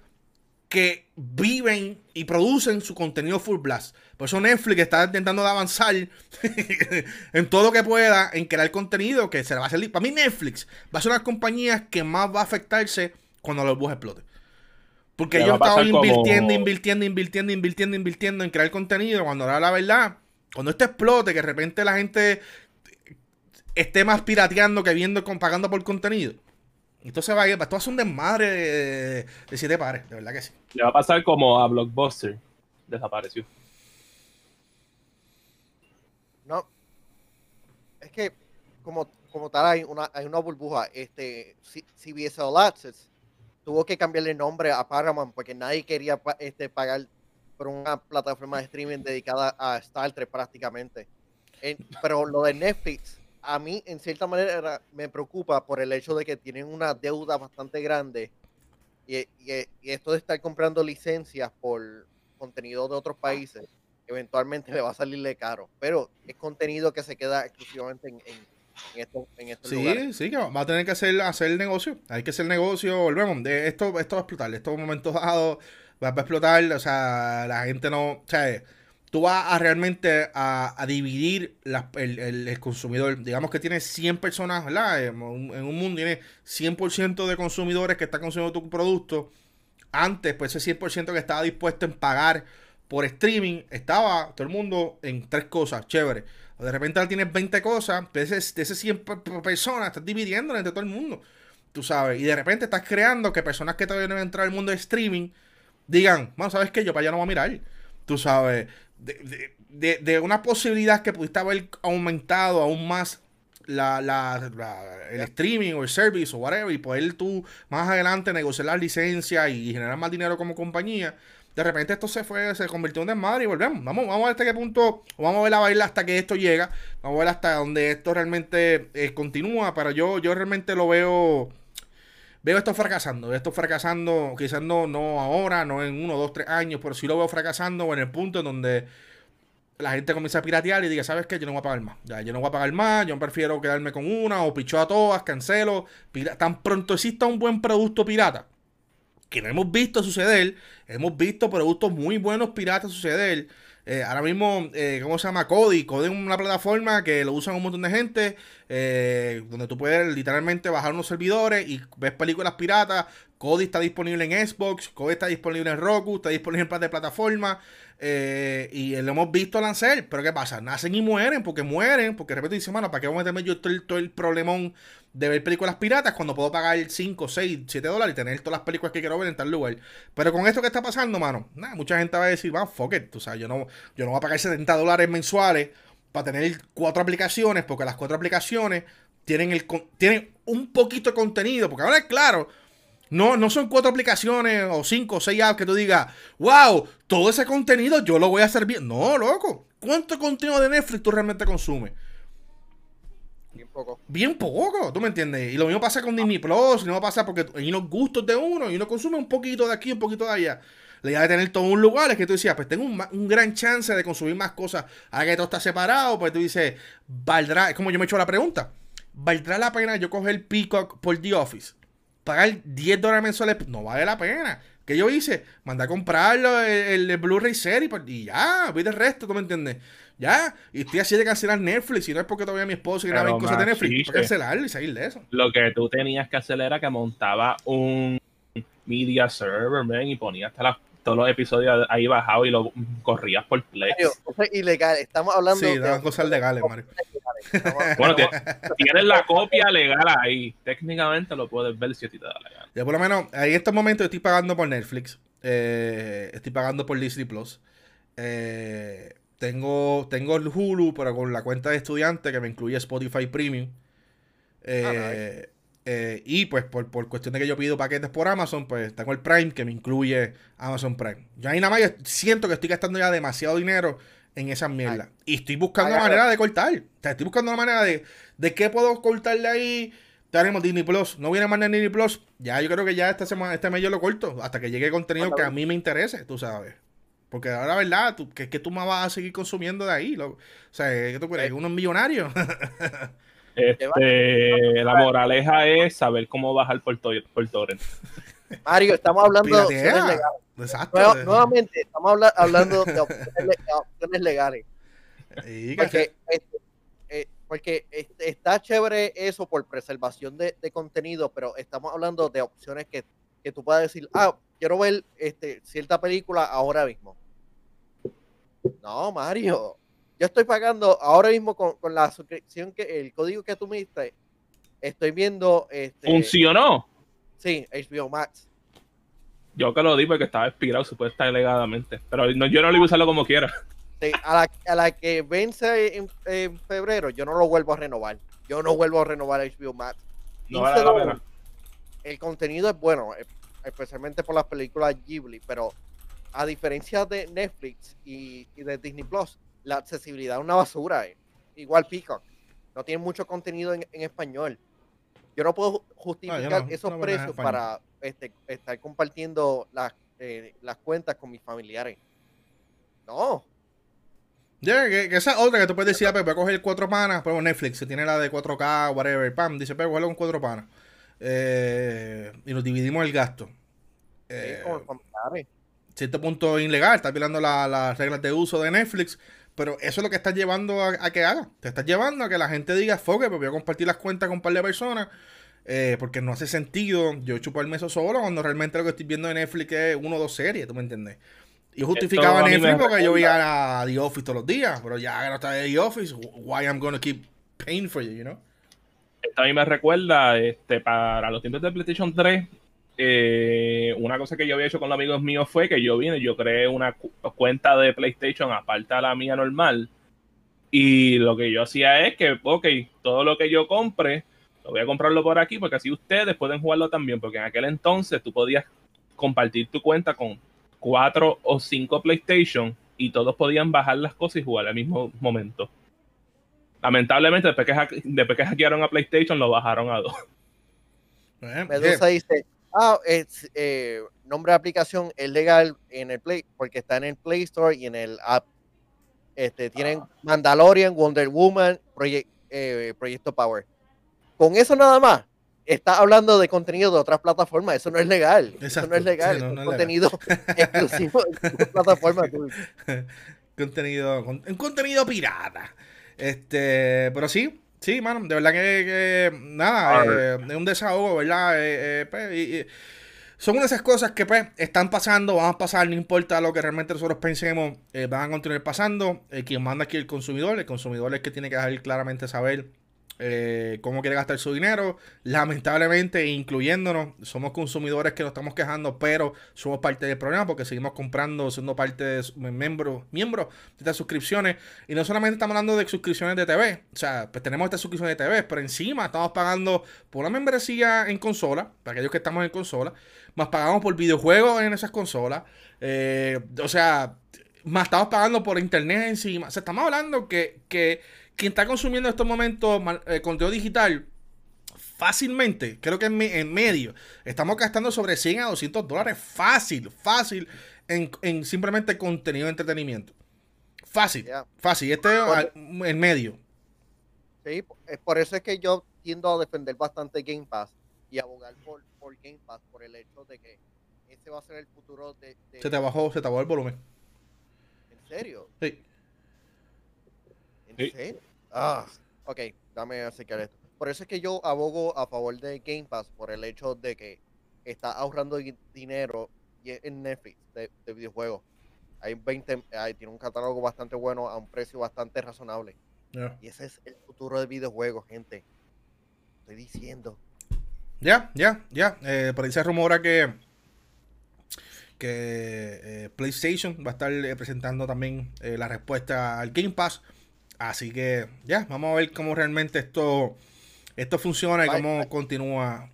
que viven y producen su contenido full blast. Por eso Netflix está intentando avanzar [LAUGHS] en todo lo que pueda en crear contenido que se le va a salir. Para mí Netflix va a ser una de las compañías que más va a afectarse cuando los bus exploten. Porque ellos estaban invirtiendo, invirtiendo, invirtiendo, invirtiendo, invirtiendo en crear contenido. Cuando ahora la verdad, cuando esto explote, que de repente la gente esté más pirateando que viendo, pagando por contenido esto se va a ir, esto va a ser un desmadre de, siete pares, de verdad que sí. Le va a pasar como a Blockbuster. Desapareció. No. Es que, como, como tal, hay una, hay una burbuja. Este, CBS All Access tuvo que cambiarle el nombre a Paramount porque nadie quería este, pagar por una plataforma de streaming dedicada a Star Trek prácticamente. pero lo de Netflix a mí, en cierta manera, me preocupa por el hecho de que tienen una deuda bastante grande y, esto de estar comprando licencias por contenido de otros países, eventualmente le va a salirle caro. Pero es contenido que se queda exclusivamente en, en, en estos sí, Sí, que va a tener que hacer, hacer el negocio. Hay que hacer el negocio. Volvemos. De esto, esto va a explotar. Esto en un momento dado va a explotar. O sea, la gente no. O sea, tú vas a realmente a, dividir el, consumidor. Digamos que tienes 100 personas, ¿verdad? En un, mundo tiene 100% de consumidores que están consumiendo tu producto. Antes, pues ese 100% que estaba dispuesto en pagar por streaming, estaba todo el mundo en tres cosas, chévere. De repente tienes 20 cosas, pues de esas 100 personas estás dividiendo entre todo el mundo. Tú sabes, y de repente estás creando que personas que todavía no han entrado al mundo de streaming digan, bueno, ¿sabes qué? Yo para allá no voy a mirar. Tú sabes, de, de, una posibilidad que pudiste haber aumentado aún más la, la, el streaming o el service o whatever y poder tú más adelante negociar las licencias y generar más dinero como compañía. De repente esto se fue, se convirtió en desmadre y volvemos. Vamos, vamos a ver hasta qué punto, vamos a ver la baila hasta que esto llega. Vamos a ver hasta donde esto realmente eh, continúa. Pero yo, yo realmente lo veo veo esto fracasando, veo esto fracasando, quizás no, no ahora, no en uno, dos, tres años, pero sí lo veo fracasando en el punto en donde la gente comienza a piratear y diga, ¿sabes qué? Yo no voy a pagar más. Ya, yo no voy a pagar más, yo prefiero quedarme con una o picho a todas, cancelo. Tan pronto exista un buen producto pirata, que no hemos visto suceder, hemos visto productos muy buenos piratas suceder eh, ahora mismo, eh, ¿cómo se llama? Kodi. Kodi es una plataforma que lo usan un montón de gente, eh, donde tú puedes literalmente bajar unos servidores y ves películas piratas Cody está disponible en Xbox, Cody está disponible en Roku, está disponible en de plataforma. Eh, y lo hemos visto lanzar, pero ¿qué pasa? Nacen y mueren, porque mueren, porque de repente dicen, mano, ¿para qué voy a meterme yo todo el, todo el problemón de ver películas piratas cuando puedo pagar 5, 6, 7 dólares y tener todas las películas que quiero ver en tal lugar? Pero con esto que está pasando, mano, nada, mucha gente va a decir, va, fuck it, tú sabes, yo no, yo no voy a pagar 70 dólares mensuales para tener cuatro aplicaciones, porque las cuatro aplicaciones tienen, el, tienen un poquito de contenido, porque ahora claro no, no son cuatro aplicaciones o cinco o seis apps que tú digas, wow, todo ese contenido yo lo voy a hacer bien. No, loco. ¿Cuánto contenido de Netflix tú realmente consumes? Bien poco. ¿tú me entiendes? Y lo mismo pasa con Disney Plus, y no pasa porque hay unos gustos de uno y uno consume un poquito de aquí, un poquito de allá. La idea de tener todo un lugar es que tú decías, pues tengo un, gran chance de consumir más cosas. Ahora que todo está separado, pues tú dices, ¿valdrá? Es como yo me he hecho la pregunta. ¿Valdrá la pena yo coger Peacock por The Office? pagar 10 dólares mensuales no vale la pena. ¿Qué yo hice? Mandé a comprarlo, el, Blu-ray serie pues, y ya, voy del resto, ¿tú me entiendes? Ya, y estoy así de cancelar Netflix, y no es porque todavía mi esposo quiere ver cosas de Netflix, para cancelarlo y salir de eso. Lo que tú tenías que hacer era que montaba un media server, man, y ponías hasta las todos los episodios ahí bajados y lo corrías por play. es ilegal, estamos hablando sí, de cosas legales, Mario. bueno, tienes la copia legal ahí. Técnicamente lo puedes ver si a ti te da la gana. Yo por lo menos, en estos momentos estoy pagando por Netflix. Eh, estoy pagando por Disney Plus. Eh, tengo, tengo el Hulu, pero con la cuenta de estudiante que me incluye Spotify Premium. Eh, eh, y pues por, cuestión de que yo pido paquetes por Amazon, pues tengo el Prime que me incluye Amazon Prime. Yo ahí nada más siento que estoy gastando ya demasiado dinero en esa mierda. Y estoy buscando la manera de cortar. estoy buscando la manera de, de qué puedo cortarle ahí. Tenemos Disney Plus. No viene más de Disney Plus. Ya yo creo que ya esta semana, este mes yo lo corto. Hasta que llegue contenido que a mí me interese, tú sabes. Porque ahora, ¿verdad? Tú, que, que tú me vas a seguir consumiendo de ahí. o sea, ¿qué tú crees? ¿Uno es millonario? [LAUGHS] Este, la moraleja es saber cómo bajar por, por torrent. Mario, estamos hablando de opciones legales. nuevamente, estamos hablando de opciones, legales. porque, este, eh, porque está chévere eso por preservación de, contenido, pero estamos hablando de opciones que, que tú puedas decir, ah, quiero ver este, cierta película ahora mismo. No, Mario, yo estoy pagando ahora mismo con, la suscripción que el código que tú me diste, estoy viendo. Este, ¿Funcionó? Sí, HBO Max. Yo que lo di porque estaba expirado supuestamente alegadamente. Pero no, yo no lo iba a usarlo como quiera. a, la, que vence en, febrero, yo no lo vuelvo a renovar. Yo no vuelvo a renovar HBO Max. No vale la pena. El contenido es bueno, eh, especialmente por las películas Ghibli, pero a diferencia de Netflix y de Disney Plus, la accesibilidad es una basura. Eh. Igual Peacock. No tiene mucho contenido en, español. Yo no puedo justificar esos precios para este, estar compartiendo las, eh, las cuentas con mis familiares. No. Ya, que, esa otra que tú puedes decir, pues voy a coger cuatro panas, pero Netflix, si tiene la de 4K, whatever, pam, dice, pero con cuatro panas. Eh, y nos dividimos el gasto. Eh, cierto punto ilegal, está violando las reglas de uso de Netflix, pero eso es lo que estás llevando a, que haga. Te estás llevando a que la gente diga, foque, pues voy a compartir las cuentas con un par de personas. Eh, porque no hace sentido yo chuparme eso solo cuando realmente lo que estoy viendo en Netflix es uno o dos series, ¿tú me entiendes? Y justificaba Netflix porque yo veía a The Office todos los días, pero ya que no está de The Office, why I'm gonna keep paying for you, you know? Esto a mí me recuerda, este, para los tiempos de PlayStation 3, eh, una cosa que yo había hecho con los amigos míos fue que yo vine, yo creé una cuenta de PlayStation aparte de la mía normal. Y lo que yo hacía es que, ok, todo lo que yo compre, lo voy a comprarlo por aquí porque así ustedes pueden jugarlo también. Porque en aquel entonces tú podías compartir tu cuenta con cuatro o cinco PlayStation y todos podían bajar las cosas y jugar al mismo momento. Lamentablemente, después que, después que hackearon a PlayStation, lo bajaron a dos. Medusa dice, Ah, es, eh, nombre de aplicación es legal en el Play, porque está en el Play Store y en el app. Este, tienen ah. Mandalorian, Wonder Woman, eh, Proyecto Power. Con eso nada más, está hablando de contenido de otras plataformas. Eso no es legal. Eso no es legal. es contenido [LAUGHS] exclusivo de plataformas. [LAUGHS] contenido, un contenido pirata. Este, pero sí, Sí, mano, de verdad que, nada, eh, es un desahogo, ¿verdad? Eh, eh, pues, son una de esas cosas que pues están pasando, van a pasar, no importa lo que realmente nosotros pensemos, eh, van a continuar pasando. Quien manda aquí el consumidor, el consumidor es que tiene que dejar claramente saber eh, cómo quiere gastar su dinero. Lamentablemente, incluyéndonos, somos consumidores que nos estamos quejando, pero somos parte del problema porque seguimos comprando, siendo parte de miembros miembros de estas suscripciones. Y no solamente estamos hablando de suscripciones de TV, o sea, pues tenemos estas suscripciones de TV, pero encima estamos pagando por una membresía en consola, para aquellos que estamos en consola, más pagamos por videojuegos en esas consolas. Eh, o sea, más estamos pagando por internet encima. O sea, estamos hablando que, que quien está consumiendo en estos momentos eh, contenido digital fácilmente, creo que en, medio, estamos gastando sobre 100 a 200 dólares fácil, fácil en, simplemente contenido de entretenimiento. Fácil, fácil. Este en medio. Sí, por eso es que yo tiendo a defender bastante Game Pass y abogar por, por Game Pass por el hecho de que ese va a ser el futuro de... Se te bajó, se te bajó el volumen. ¿En serio? Sí. Ah, ok, dame acercar esto. Por eso es que yo abogo a favor de Game Pass por el hecho de que está ahorrando dinero en Netflix de, videojuegos. Hay 20, tiene un catálogo bastante bueno a un precio bastante razonable. Y ese es el futuro de videojuegos, gente. Estoy diciendo. Ya, ya, ya. Eh, por ahí se rumora que que eh, PlayStation va a estar eh, presentando también la respuesta al Game Pass. Así que ya, vamos a ver cómo realmente esto, esto funciona y cómo continúa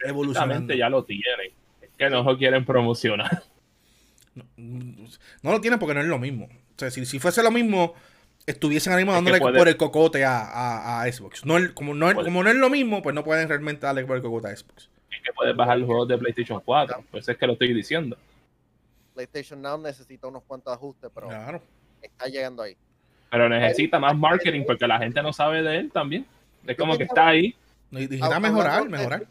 evolucionando. ya lo tienen. Es que no lo quieren promocionar. No, lo tienen porque no es lo mismo. O sea, si, si fuese lo mismo, estuviesen ahora dándole por el cocote a, a, Xbox. No, como, no, como no es lo mismo, pues no pueden realmente darle por el cocote a Xbox. Es que puedes bajar los juegos de PlayStation 4. Pues es que lo estoy diciendo. PlayStation Now necesita unos cuantos ajustes, pero está llegando ahí. Pero necesita más marketing porque la gente no sabe de él también. Es como que está ahí. Necesita mejorar, mejorar.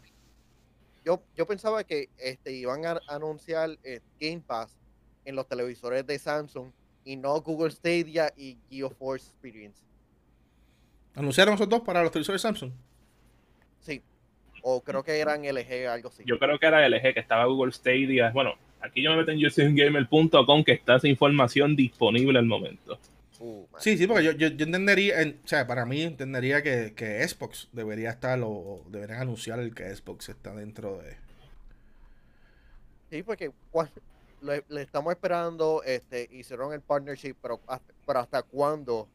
Yo, yo pensaba que este, iban a anunciar eh, Game Pass en los televisores de Samsung y no Google Stadia y GeoForce Experience. ¿Anunciaron esos dos para los televisores Samsung? Sí. O creo que eran LG, algo así. Yo creo que era LG, que estaba Google Stadia. Bueno, aquí yo me meto en yosingamer.com que está esa información disponible al momento. Uh, sí, sí, porque yo, yo, entendería, o sea, para mí entendería que, que, Xbox debería estar o deberían anunciar el que Xbox está dentro de... Sí, porque le, estamos esperando, este, hicieron el partnership, pero hasta, pero hasta cuándo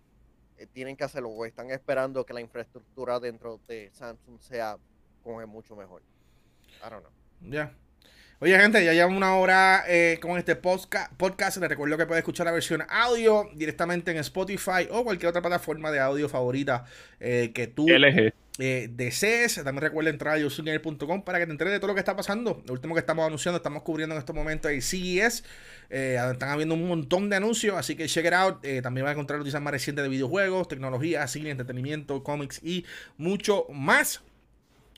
eh, tienen que hacerlo o están esperando que la infraestructura dentro de Samsung sea como mucho mejor. I don't know. Ya. Oye, gente, ya llevamos una hora eh, con este podcast. podcast. Les recuerdo que pueden escuchar la versión audio directamente en Spotify o cualquier otra plataforma de audio favorita eh, que tú eh, desees. También recuerda entrar a yosugamer.com para que te enteres de todo lo que está pasando. Lo último que estamos anunciando, estamos cubriendo en estos momentos el CES. están habiendo un montón de anuncios, así que check it out. también vas a encontrar noticias más recientes de videojuegos, tecnología, cine, entretenimiento, cómics y mucho más.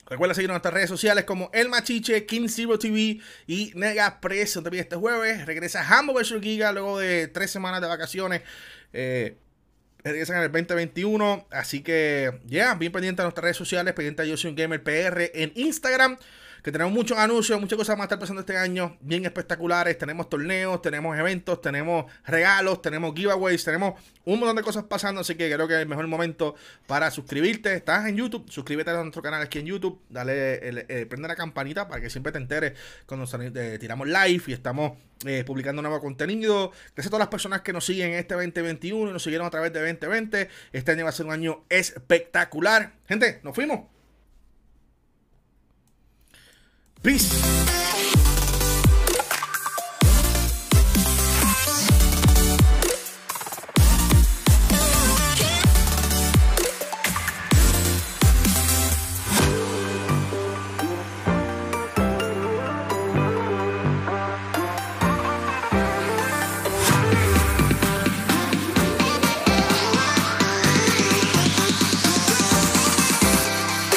Recuerda seguirnos en nuestras redes sociales como El Machiche, King TV y Nega Press. También este jueves regresa Hambo vs Giga luego de tres semanas de vacaciones. Eh, regresan en el 2021. Así que, ya, bien pendiente de nuestras redes sociales, pendiente de Yo Soy un Gamer PR en Instagram que tenemos muchos anuncios, muchas cosas más a estar pasando este año, bien espectaculares. Tenemos torneos, tenemos eventos, tenemos regalos, tenemos giveaways, tenemos un montón de cosas pasando. Así que creo que es el mejor momento para suscribirte. Estás en YouTube, suscríbete a nuestro canal aquí en YouTube, dale, eh, prende la campanita para que siempre te enteres cuando eh, tiramos live y estamos eh, publicando nuevo contenido. Gracias a todas las personas que nos siguen en este 2021 y nos siguieron a través de 2020. Este año va a ser un año espectacular. Gente, nos fuimos. Peace.